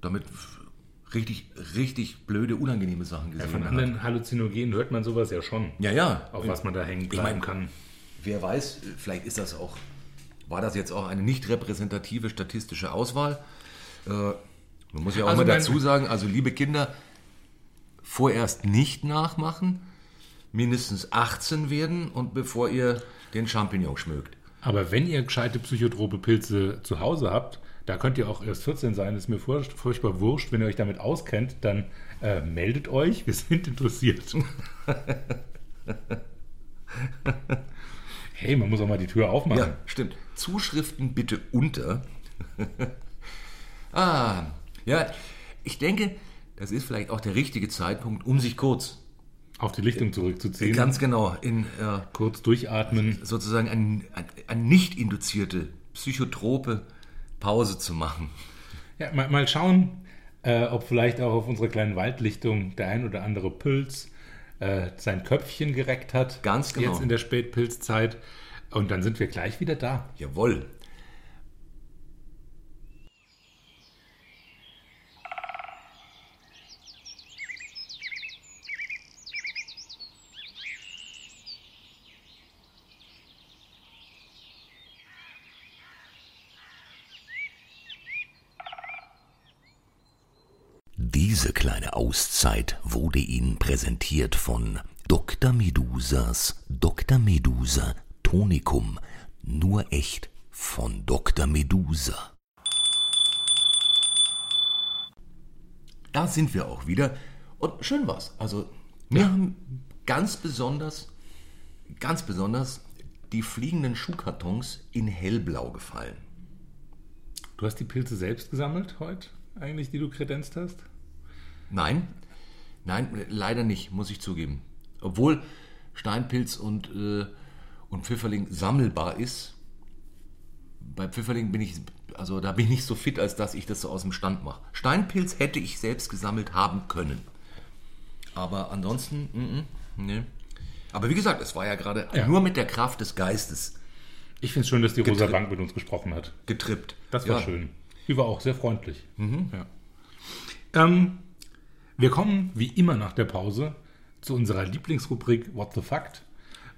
damit richtig, richtig blöde, unangenehme Sachen Ja, gesehen von hat. anderen Halluzinogenen hört man sowas ja schon. Ja, ja. Auf was man da hängen Ich mein- bleiben kann. Wer weiß, vielleicht ist das auch, war das jetzt auch eine nicht repräsentative statistische Auswahl. Äh, man muss ja auch Also mal dazu sagen, also liebe Kinder, vorerst nicht nachmachen, mindestens 18 werden und bevor ihr den Champignon schmögt. Aber wenn ihr gescheite psychotrope Pilze zu Hause habt, da könnt ihr auch erst 14 sein, ist mir furcht, furchtbar wurscht. Wenn ihr euch damit auskennt, dann äh, meldet euch, wir sind interessiert. hey, man muss auch mal die Tür aufmachen. Ja, stimmt. Zuschriften bitte unter. ah, ja, ich denke, das ist vielleicht auch der richtige Zeitpunkt, um sich kurz, Auf die Lichtung zurückzuziehen, ganz genau, in äh, kurz durchatmen. sozusagen eine ein, ein nicht induzierte, psychotrope Pause zu machen. Ja, mal, mal schauen, äh, ob vielleicht auch auf unserer kleinen Waldlichtung der ein oder andere Pilz äh, sein Köpfchen gereckt hat. Ganz genau. Jetzt in der Spätpilzzeit. Und dann sind wir gleich wieder da. Jawohl. Diese kleine Auszeit wurde Ihnen präsentiert von Dr. Medusas Dr. Medusa Tonikum. Nur echt von Dr. Medusa. Da sind wir auch wieder. Und schön war's. Also, mir haben ganz besonders, ganz besonders die fliegenden Schuhkartons in hellblau gefallen. Du hast die Pilze selbst gesammelt heute, eigentlich, die du kredenzt hast? Nein, nein, leider nicht, muss ich zugeben. Obwohl Steinpilz und, äh, und Pfifferling sammelbar ist. Bei Pfifferling bin ich, also da bin ich nicht so fit, als dass ich das so aus dem Stand mache. Steinpilz hätte ich selbst gesammelt haben können. Aber ansonsten, mm, mm, nee. Aber wie gesagt, es war ja gerade Ja. nur mit der Kraft des Geistes Ich finde es schön, dass die Rosa Bank mit uns gesprochen hat. getrippt. Das war Ja. schön. Die war auch sehr freundlich. Ja. Ähm, wir kommen wie immer nach der Pause zu unserer Lieblingsrubrik What the Fact,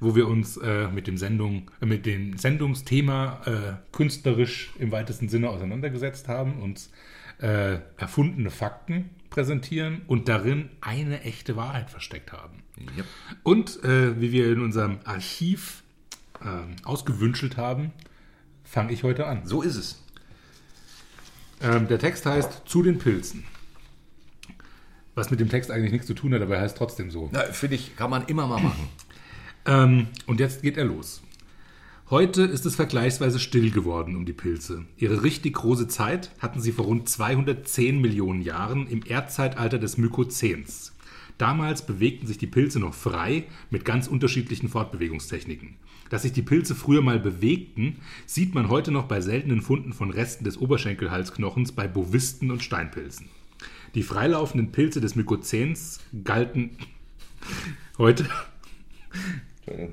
wo wir uns äh, mit, dem Sendung, äh, mit dem Sendungsthema äh, künstlerisch im weitesten Sinne auseinandergesetzt haben, uns äh, erfundene Fakten präsentieren und darin eine echte Wahrheit versteckt haben. Ja. Und äh, wie wir in unserem Archiv ähm, ausgewünschelt haben, fange ich heute an. So ist es. Ähm, der Text heißt Zu den Pilzen. Was mit dem Text eigentlich nichts zu tun hat, aber er heißt trotzdem so. Na, Finde ich, kann man immer mal machen. Ähm, und jetzt geht er los. Heute ist es vergleichsweise still geworden um die Pilze. Ihre richtig große Zeit hatten sie vor rund 210 Millionen Jahren im Erdzeitalter des Mykozäns. Damals bewegten sich die Pilze noch frei mit ganz unterschiedlichen Fortbewegungstechniken. Dass sich die Pilze früher mal bewegten, sieht man heute noch bei seltenen Funden von Resten des Oberschenkelhalsknochens bei Bovisten und Steinpilzen. Die freilaufenden Pilze des Mykozäns galten heute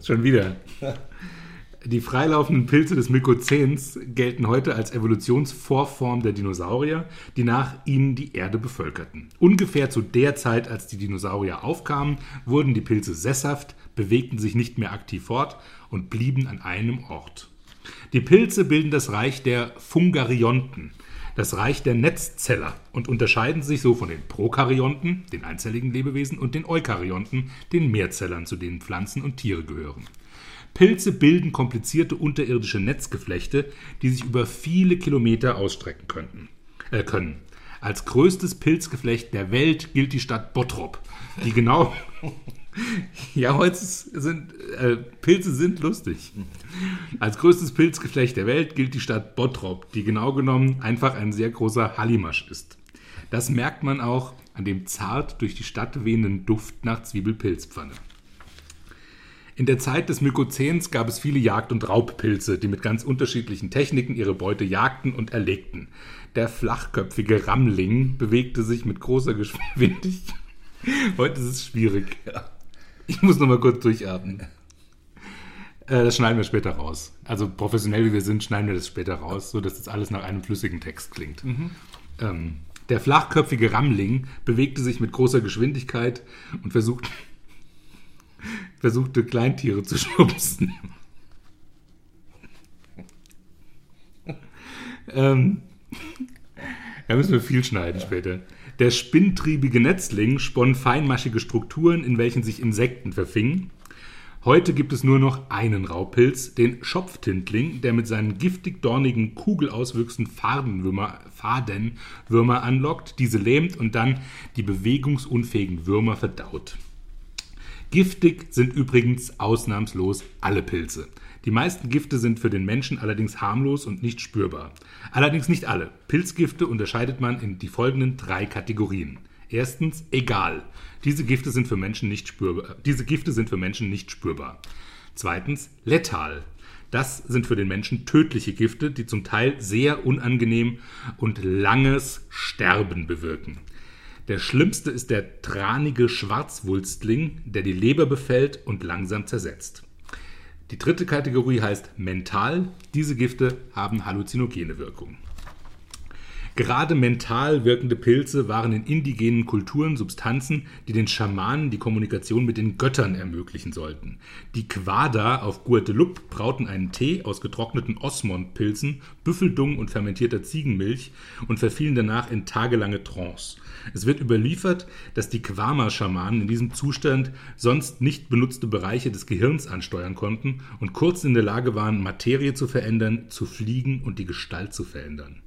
Schon wieder. Die freilaufenden Pilze des Mykozäns gelten heute als Evolutionsvorform der Dinosaurier, die nach ihnen die Erde bevölkerten. Ungefähr zu der Zeit, als die Dinosaurier aufkamen, wurden die Pilze sesshaft, bewegten sich nicht mehr aktiv fort und blieben an einem Ort. Die Pilze bilden das Reich der Fungarionten, das Reich der Netzzeller und unterscheiden sich so von den Prokaryonten, den einzelligen Lebewesen, und den Eukaryonten, den Mehrzellern, zu denen Pflanzen und Tiere gehören. Pilze bilden komplizierte unterirdische Netzgeflechte, die sich über viele Kilometer ausstrecken könnten, äh, können. Als größtes Pilzgeflecht der Welt gilt die Stadt Bottrop, die genau. ja, heute sind äh, Pilze sind lustig. Als größtes Pilzgeflecht der Welt gilt die Stadt Bottrop, die genau genommen einfach ein sehr großer Hallimasch ist. Das merkt man auch an dem zart durch die Stadt wehenden Duft nach Zwiebelpilzpfanne. In der Zeit des Mykozäns gab es viele Jagd- und Raubpilze, die mit ganz unterschiedlichen Techniken ihre Beute jagten und erlegten. Der flachköpfige Rammling bewegte sich mit großer Geschwindigkeit. Heute ist es schwierig. Ich muss noch mal kurz durchatmen. Äh, Das schneiden wir später raus. Also professionell wie wir sind, schneiden wir das später raus, sodass das alles nach einem flüssigen Text klingt. Ähm, Der flachköpfige Rammling bewegte sich mit großer Geschwindigkeit und versuchte, versuchte Kleintiere zu schubsen. ähm, da müssen wir viel schneiden später. Der spinntriebige Netzling spann feinmaschige Strukturen, in welchen sich Insekten verfingen. Heute gibt es nur noch einen Raubpilz, den Schopftintling, der mit seinen giftig dornigen Kugelauswüchsen Fadenwürmer, Fadenwürmer anlockt, diese lähmt und dann die bewegungsunfähigen Würmer verdaut. Giftig sind übrigens ausnahmslos alle Pilze. Die meisten Gifte sind für den Menschen allerdings harmlos und nicht spürbar. Allerdings nicht alle. Pilzgifte unterscheidet man in die folgenden drei Kategorien. Erstens, egal. Diese Gifte sind für Menschen nicht spürbar. Diese Gifte sind für Menschen nicht spürbar. Zweitens, letal. Das sind für den Menschen tödliche Gifte, die zum Teil sehr unangenehm und langes Sterben bewirken. Der schlimmste ist der tranige Schwarzwulstling, der die Leber befällt und langsam zersetzt. Die dritte Kategorie heißt mental. Diese Gifte haben halluzinogene Wirkung. Gerade mental wirkende Pilze waren in indigenen Kulturen Substanzen, die den Schamanen die Kommunikation mit den Göttern ermöglichen sollten. Die Quada auf Guadeloupe brauten einen Tee aus getrockneten Osmond-Pilzen, Büffeldung und fermentierter Ziegenmilch und verfielen danach in tagelange Trance. Es wird überliefert, dass die Quama-Schamanen in diesem Zustand sonst nicht benutzte Bereiche des Gehirns ansteuern konnten und kurz in der Lage waren, Materie zu verändern, zu fliegen und die Gestalt zu verändern.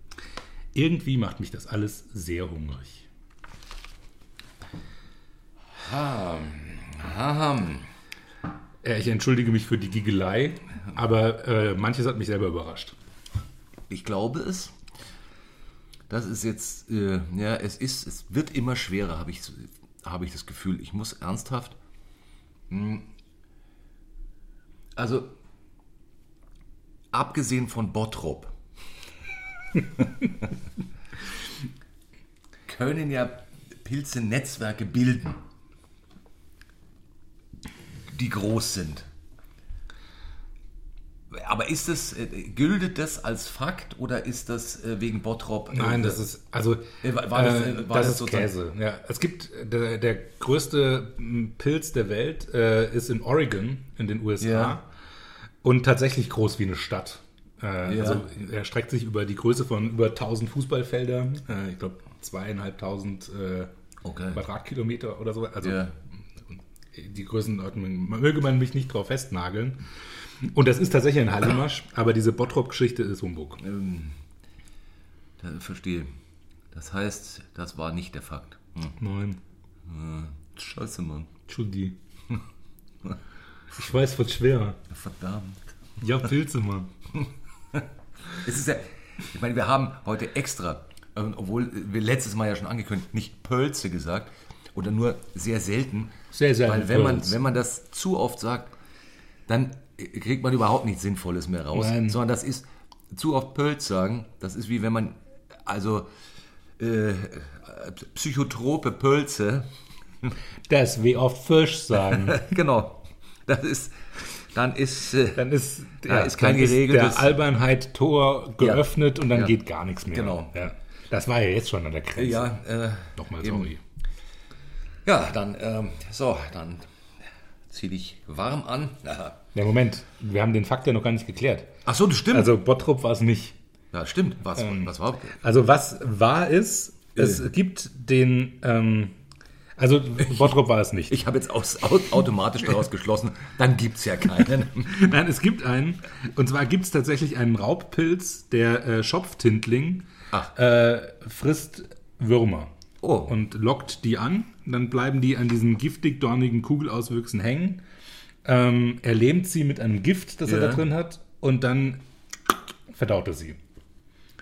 Irgendwie macht mich das alles sehr hungrig. Äh, Ich entschuldige mich für die Giegelei, aber äh, manches hat mich selber überrascht. Ich glaube es. Das ist jetzt, äh, ja, es ist, es wird immer schwerer, habe ich, habe ich das Gefühl. Ich muss ernsthaft. Hm, also, abgesehen von Bottrop, können ja Pilze Netzwerke bilden, die groß sind. Aber ist das, äh, gilt das als Fakt oder ist das äh, wegen Bottrop? äh, Nein, das ist also Äh, war- war das, äh, äh, war das das ist Käse. Ja, es gibt der, der größte m, Pilz der Welt äh, ist in Oregon in den USA Ja. und tatsächlich groß wie eine Stadt. Äh, Ja. Also er streckt sich über die Größe von über 1000 Fußballfelder. Äh, ich glaube zweieinhalbtausend äh, Okay. Quadratkilometer oder so. Also Ja. die Größenordnung möge man mich nicht drauf festnageln. Und das ist tatsächlich ein Hallimasch, aber diese Bottrop-Geschichte ist Humbug. Da, verstehe. Das heißt, das war nicht der Fakt. Hm. Nein. Scheiße, Mann. Entschuldi. Ich weiß, wird schwer. Verdammt. Ja, Pilze, Mann. Es ist ja, ich meine, wir haben heute extra, äh, obwohl wir letztes Mal ja schon angekündigt, nicht Pölze gesagt oder nur sehr selten. Sehr selten Weil wenn man, wenn man das zu oft sagt, dann kriegt man überhaupt nichts Sinnvolles mehr raus. Nein. Sondern das ist zu oft Pölz sagen, das ist wie wenn man, also äh, psychotrope Pölze, Das wie oft Fisch sagen. genau, das ist, dann ist, äh, Dann ist, Ja, ist kein dann ist geregeltes- der Albernheit Tor geöffnet und dann Ja. geht gar nichts mehr. Genau. Ja. Das war ja jetzt schon an der Grenze. ja, äh, Nochmal eben. sorry. Ja, dann, ähm, so, dann zieh dich warm an. Ja, Moment. Wir haben den Fakt ja noch gar nicht geklärt. Ach so, das stimmt. Also Bottrop war es nicht. ja, stimmt. Was, Ähm. was war? Also was wahr ist, es Äh. gibt den, ähm, also Bottrop war es nicht. Ich habe jetzt aus, au- automatisch daraus geschlossen, dann gibt es ja keinen. Nein, es gibt einen. Und zwar gibt es tatsächlich einen Raubpilz, der äh, Schopftintling Ach. äh, frisst Würmer. Oh. Und lockt die an. Dann bleiben die an diesen giftig dornigen Kugelauswüchsen hängen. Ähm, er lähmt sie mit einem Gift, das er Ja. da drin hat. Und dann verdaut er sie.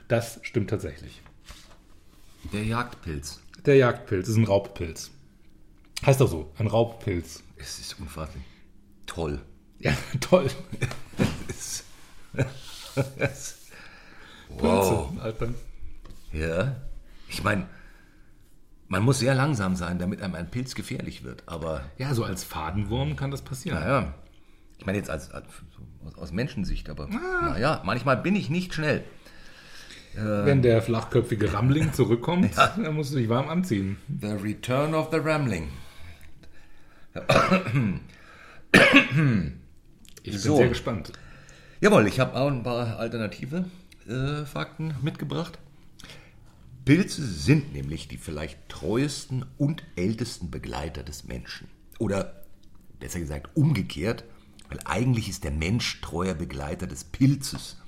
Das stimmt tatsächlich. Der Jagdpilz. Der Jagdpilz ist ein Raubpilz. Heißt doch so, ein Raubpilz. Es ist unfasslich. Toll. Ja, toll. Es, es, wow. Alter. Ja. Ich meine, man muss sehr langsam sein, damit einem ein Pilz gefährlich wird. Aber, Ja, so als Fadenwurm kann das passieren. naja. Ich meine jetzt als, als, aus, Menschensicht, aber Ah. naja, manchmal bin ich nicht schnell. Wenn der flachköpfige Rammling zurückkommt, dann musst du dich warm anziehen. The Return of the Ramling. Ich bin So. sehr gespannt. Jawohl, ich habe auch ein paar alternative äh, Fakten mitgebracht. Pilze sind nämlich die vielleicht treuesten und ältesten Begleiter des Menschen. Oder besser gesagt umgekehrt, weil eigentlich ist der Mensch treuer Begleiter des Pilzes,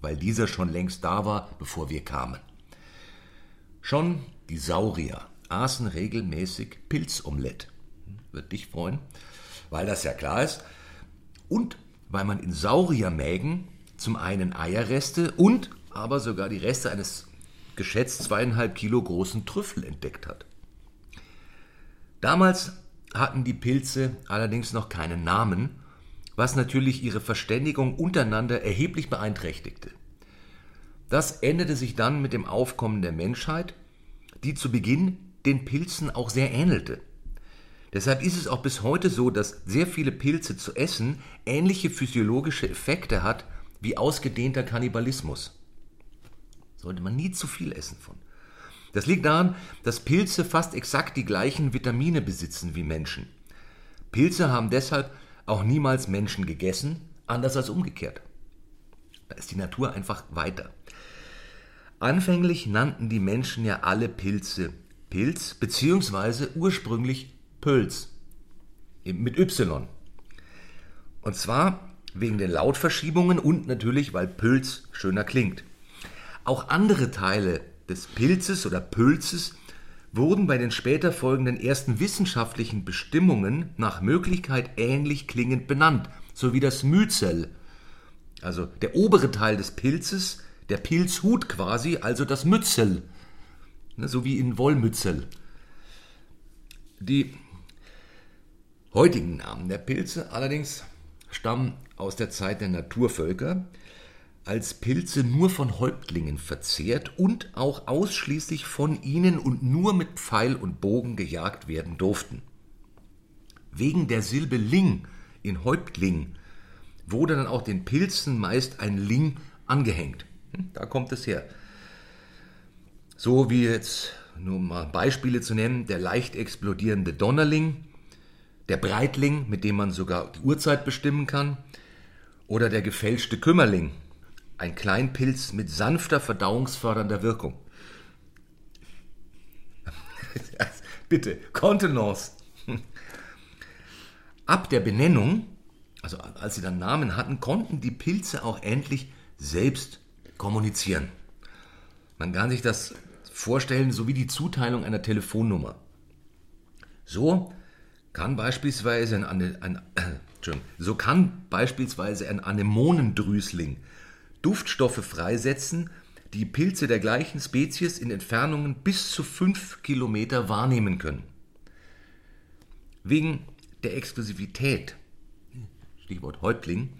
weil dieser schon längst da war, bevor wir kamen. Schon die Saurier aßen regelmäßig Pilzomelett. Wird dich freuen, weil das ja klar ist. Und weil man in Sauriermägen zum einen Eierreste und aber sogar die Reste eines geschätzt zweieinhalb Kilo großen Trüffel entdeckt hat. Damals hatten die Pilze allerdings noch keinen Namen, was natürlich ihre Verständigung untereinander erheblich beeinträchtigte. Das änderte sich dann mit dem Aufkommen der Menschheit, die zu Beginn den Pilzen auch sehr ähnelte. Deshalb ist es auch bis heute so, dass sehr viele Pilze zu essen ähnliche physiologische Effekte hat wie ausgedehnter Kannibalismus. Sollte man nie zu viel essen von. Das liegt daran, dass Pilze fast exakt die gleichen Vitamine besitzen wie Menschen. Pilze haben deshalb auch niemals Menschen gegessen, anders als umgekehrt. Da ist die Natur einfach weiter. Anfänglich nannten die Menschen ja alle Pilze Pilz, beziehungsweise ursprünglich Pölz. Mit Y. Und zwar wegen den Lautverschiebungen und natürlich, weil Pölz schöner klingt. Auch andere Teile des Pilzes oder Pölzes wurden bei den später folgenden ersten wissenschaftlichen Bestimmungen nach Möglichkeit ähnlich klingend benannt, so wie das Myzel, also der obere Teil des Pilzes, der Pilzhut quasi, also das Mützel, ne, so wie in Wollmützel. Die heutigen Namen der Pilze allerdings stammen aus der Zeit der Naturvölker, als Pilze nur von Häuptlingen verzehrt und auch ausschließlich von ihnen und nur mit Pfeil und Bogen gejagt werden durften. Wegen der Silbe Ling in Häuptling wurde dann auch den Pilzen meist ein Ling angehängt. Hm, Da kommt es her. So wie jetzt, nur um mal Beispiele zu nennen, der leicht explodierende Donnerling, der Breitling, mit dem man sogar die Uhrzeit bestimmen kann, oder der gefälschte Kümmerling, ein Kleinpilz mit sanfter verdauungsfördernder Wirkung. Bitte, Kontenance. Ab der Benennung, also als sie dann Namen hatten, konnten die Pilze auch endlich selbst kommunizieren. Man kann sich das vorstellen, so wie die Zuteilung einer Telefonnummer. So kann beispielsweise ein, ein, äh, Entschuldigung, so kann beispielsweise ein Anemonendrüsling Duftstoffe freisetzen, die Pilze der gleichen Spezies in Entfernungen bis zu 5 Kilometer wahrnehmen können. Wegen der Exklusivität, Stichwort Häuptling,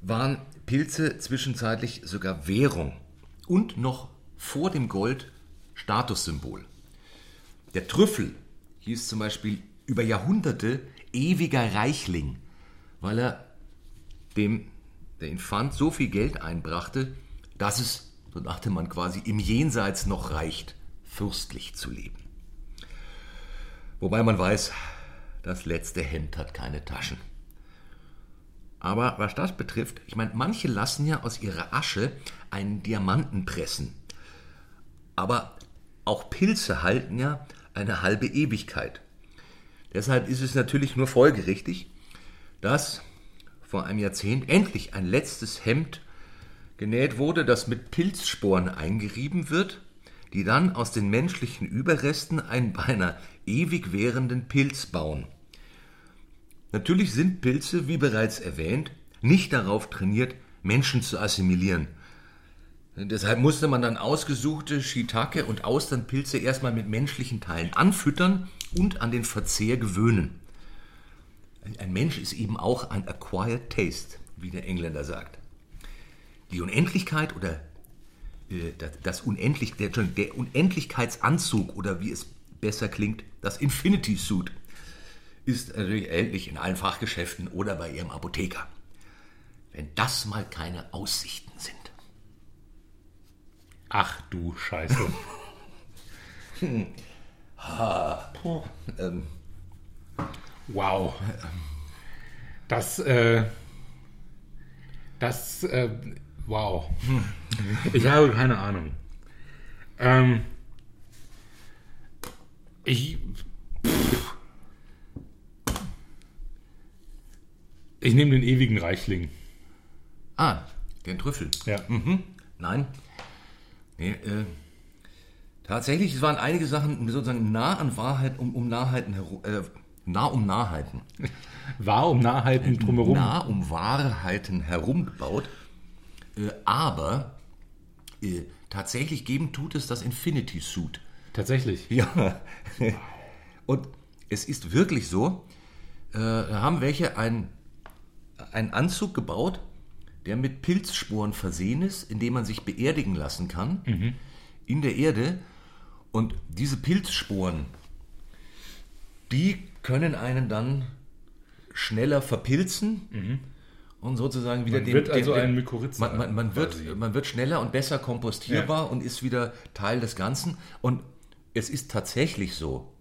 waren Pilze zwischenzeitlich sogar Währung und noch vor dem Gold Statussymbol. Der Trüffel hieß zum Beispiel über Jahrhunderte ewiger Reichling, weil er dem der ihn fand, so viel Geld einbrachte, dass es, so dachte man quasi, im Jenseits noch reicht, fürstlich zu leben. Wobei man weiß, das letzte Hemd hat keine Taschen. Aber was das betrifft, ich meine, manche lassen ja aus ihrer Asche einen Diamanten pressen. Aber auch Pilze halten ja eine halbe Ewigkeit. Deshalb ist es natürlich nur folgerichtig, dass vor einem Jahrzehnt endlich ein letztes Hemd genäht wurde, das mit Pilzsporen eingerieben wird, die dann aus den menschlichen Überresten einen beinahe ewig währenden Pilz bauen. Natürlich sind Pilze, wie bereits erwähnt, nicht darauf trainiert, Menschen zu assimilieren. Deshalb musste man dann ausgesuchte Shiitake und Austernpilze erstmal mit menschlichen Teilen anfüttern und an den Verzehr gewöhnen. Ein Mensch ist eben auch ein acquired taste, wie der Engländer sagt. Die Unendlichkeit oder äh, das, das Unendlich, der, der Unendlichkeitsanzug oder wie es besser klingt, das Infinity Suit ist natürlich erhältlich in allen Fachgeschäften oder bei Ihrem Apotheker. Wenn das mal keine Aussichten sind. Ach du Scheiße. Ähm, Wow. Das, äh, das, äh, wow. Ich habe keine Ahnung. Ähm, ich, pff. ich nehme den ewigen Reichling. ah, den Trüffel. Ja. Nein. Nee, äh, tatsächlich, es waren einige Sachen sozusagen nah an Wahrheit, um, um Nahheiten herum. Äh, nah um Nahheiten. War um Nahheiten drumherum. Nah um Wahrheiten herumgebaut. Äh, aber äh, tatsächlich geben tut es das Infinity Suit. Tatsächlich. Ja. Und es ist wirklich so, äh, haben welche ein, einen Anzug gebaut, der mit Pilzsporen versehen ist, in dem man sich beerdigen lassen kann in der Erde. Und diese Pilzsporen, die können einen dann schneller verpilzen und sozusagen wieder Man wird also ein Mykorrhiza Man, man, man, wird, man wird schneller und besser kompostierbar und ist wieder Teil des Ganzen. Und es ist tatsächlich so,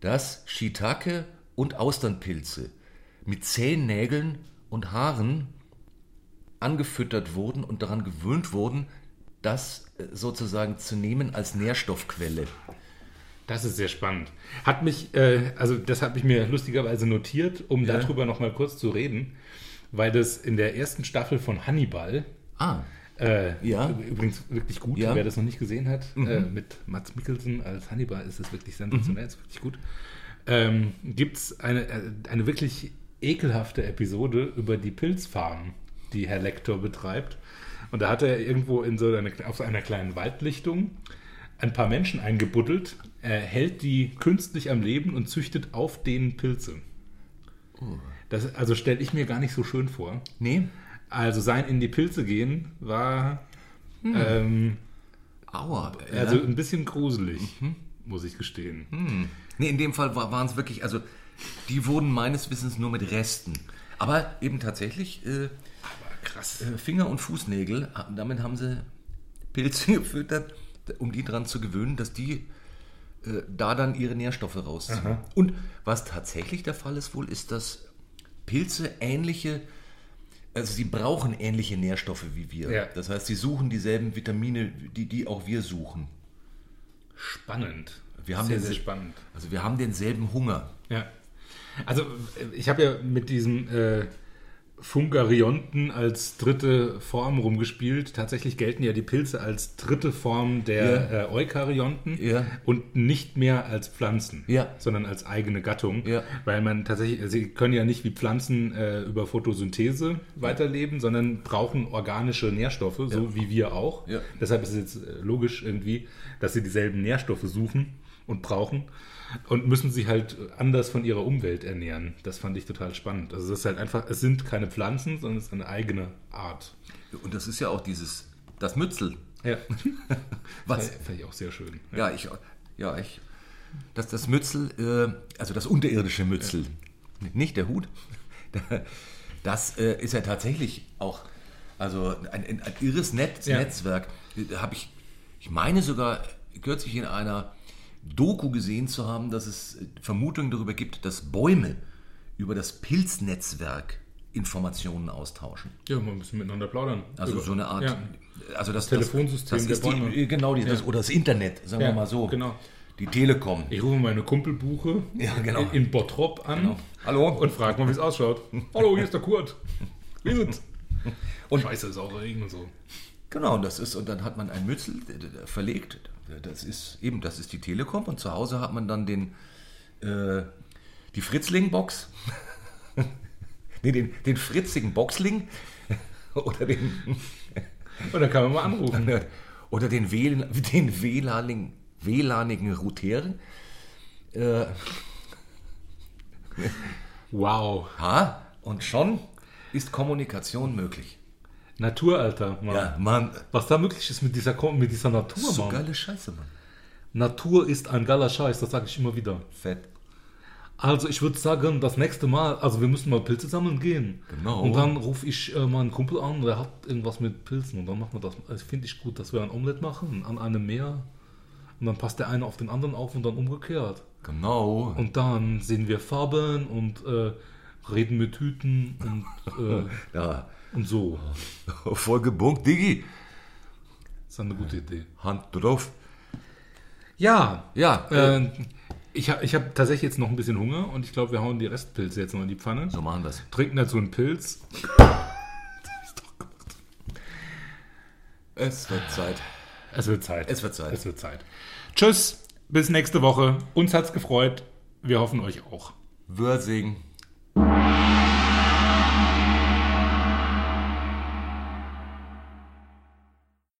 dass Shiitake und Austernpilze mit Zehennägeln und Haaren angefüttert wurden und daran gewöhnt wurden, das äh, sozusagen zu nehmen als Nährstoffquelle. Das ist sehr spannend. Hat mich, äh, also das habe ich mir lustigerweise notiert, um Ja. darüber noch mal kurz zu reden, weil das in der ersten Staffel von Hannibal, Ah, äh, Ja. übrigens wirklich gut, Ja. wer das noch nicht gesehen hat, äh, mit Mats Mikkelsen als Hannibal ist es wirklich sensationell, ist wirklich gut, ähm, gibt es eine, äh, eine wirklich ekelhafte Episode über die Pilzfarm, die Herr Lektor betreibt. Und da hat er irgendwo in so eine, auf einer kleinen Waldlichtung ein paar Menschen eingebuddelt, er hält die künstlich am Leben und züchtet auf denen Pilze. Das, also stelle ich mir gar nicht so schön vor. nee, Also sein in die Pilze gehen war ähm, aua. also ein bisschen gruselig, muss ich gestehen. Nee, in dem Fall war- waren es wirklich, also die wurden meines Wissens nur mit Resten. Aber eben tatsächlich äh, krass. äh, Finger- und Fußnägel, damit haben sie Pilze gefüttert, um die dran zu gewöhnen, dass die äh, da dann ihre Nährstoffe rausziehen. Und was tatsächlich der Fall ist wohl, ist, dass Pilze ähnliche, also sie brauchen ähnliche Nährstoffe wie wir. Ja. Das heißt, sie suchen dieselben Vitamine, die, die auch wir suchen. Spannend. Wir haben sehr, den- sehr spannend. Also wir haben denselben Hunger. Ja. Also äh, ich habe ja mit diesem äh, Funkarionten als dritte Form rumgespielt. Tatsächlich gelten ja die Pilze als dritte Form der äh, Eukaryonten Ja. und nicht mehr als Pflanzen, Ja. sondern als eigene Gattung. Ja. Weil man tatsächlich, sie können ja nicht wie Pflanzen äh, über Photosynthese weiterleben, sondern brauchen organische Nährstoffe, so wie wir auch. Ja. Deshalb ist es jetzt äh, logisch irgendwie, dass sie dieselben Nährstoffe suchen und brauchen und müssen sich halt anders von ihrer Umwelt ernähren. Das fand ich total spannend. Also es ist halt einfach, es sind keine Pflanzen, sondern es ist eine eigene Art. Und das ist ja auch dieses, das Mützel. Ja, Was? fand, ich auch sehr schön. Ja, ich, ja, ich, das, das Mützel, äh, also das unterirdische Mützel, nicht der Hut, das äh, ist ja tatsächlich auch, also ein, ein, irres Netz, Ja. Netzwerk. Da habe ich, ich meine sogar kürzlich in einer Doku gesehen zu haben, dass es äh, Vermutungen darüber gibt, dass Bäume über das Pilznetzwerk Informationen austauschen. Ja, man muss miteinander plaudern. Also Über- so eine Art, Ja. also das Telefonsystem das, der ist die, Bäume. genau, die, das, oder das Internet, sagen Ja, wir mal so. genau. Die Telekom. Ich rufe meine Kumpelbuche Ja, genau. in, in Bottrop an Hallo. und frage mal, wie es ausschaut. Hallo, hier ist der Kurt. Wie es? Und- Scheiße, ist auch Regen und so. Genau, und das ist, und dann hat man ein Mützel äh, äh, verlegt. Das ist eben, das ist die Telekom und zu Hause hat man dann den, äh, die Fritzling-Box. nee, den, den fritzigen Boxling. oder den, dann kann man mal anrufen. oder den, WL, den WLANigen, WLANigen Router. Äh, Wow. ha, und schon ist Kommunikation möglich. Natur, Alter. Mann. Ja, Mann. Was da möglich ist mit dieser, mit dieser Natur, So Mann. geile Scheiße, Mann. Natur ist ein geiler Scheiß, das sage ich immer wieder. Fett. Also ich würde sagen, das nächste Mal, also wir müssen mal Pilze sammeln gehen. Genau. Und dann rufe ich äh, meinen Kumpel an, der hat irgendwas mit Pilzen und dann machen wir das. Also finde ich gut, dass wir ein Omelett machen an einem Meer. Und dann passt der eine auf den anderen auf und dann umgekehrt. Genau. Und dann sehen wir Farben und äh, reden mit Hüten und, äh, Ja, und so. voll gebunkt, Digi. Das ist eine gute Idee. Hand drauf. Ja, Ja, äh, äh, ich habe ich hab tatsächlich jetzt noch ein bisschen Hunger und ich glaube, wir hauen die Restpilze jetzt noch in die Pfanne. so machen wir es. Trinken dazu einen Pilz. Es wird Zeit. Es wird Zeit. Es wird Zeit. Es wird Zeit. Tschüss, bis nächste Woche. Uns hat's gefreut. Wir hoffen euch auch. Würsing.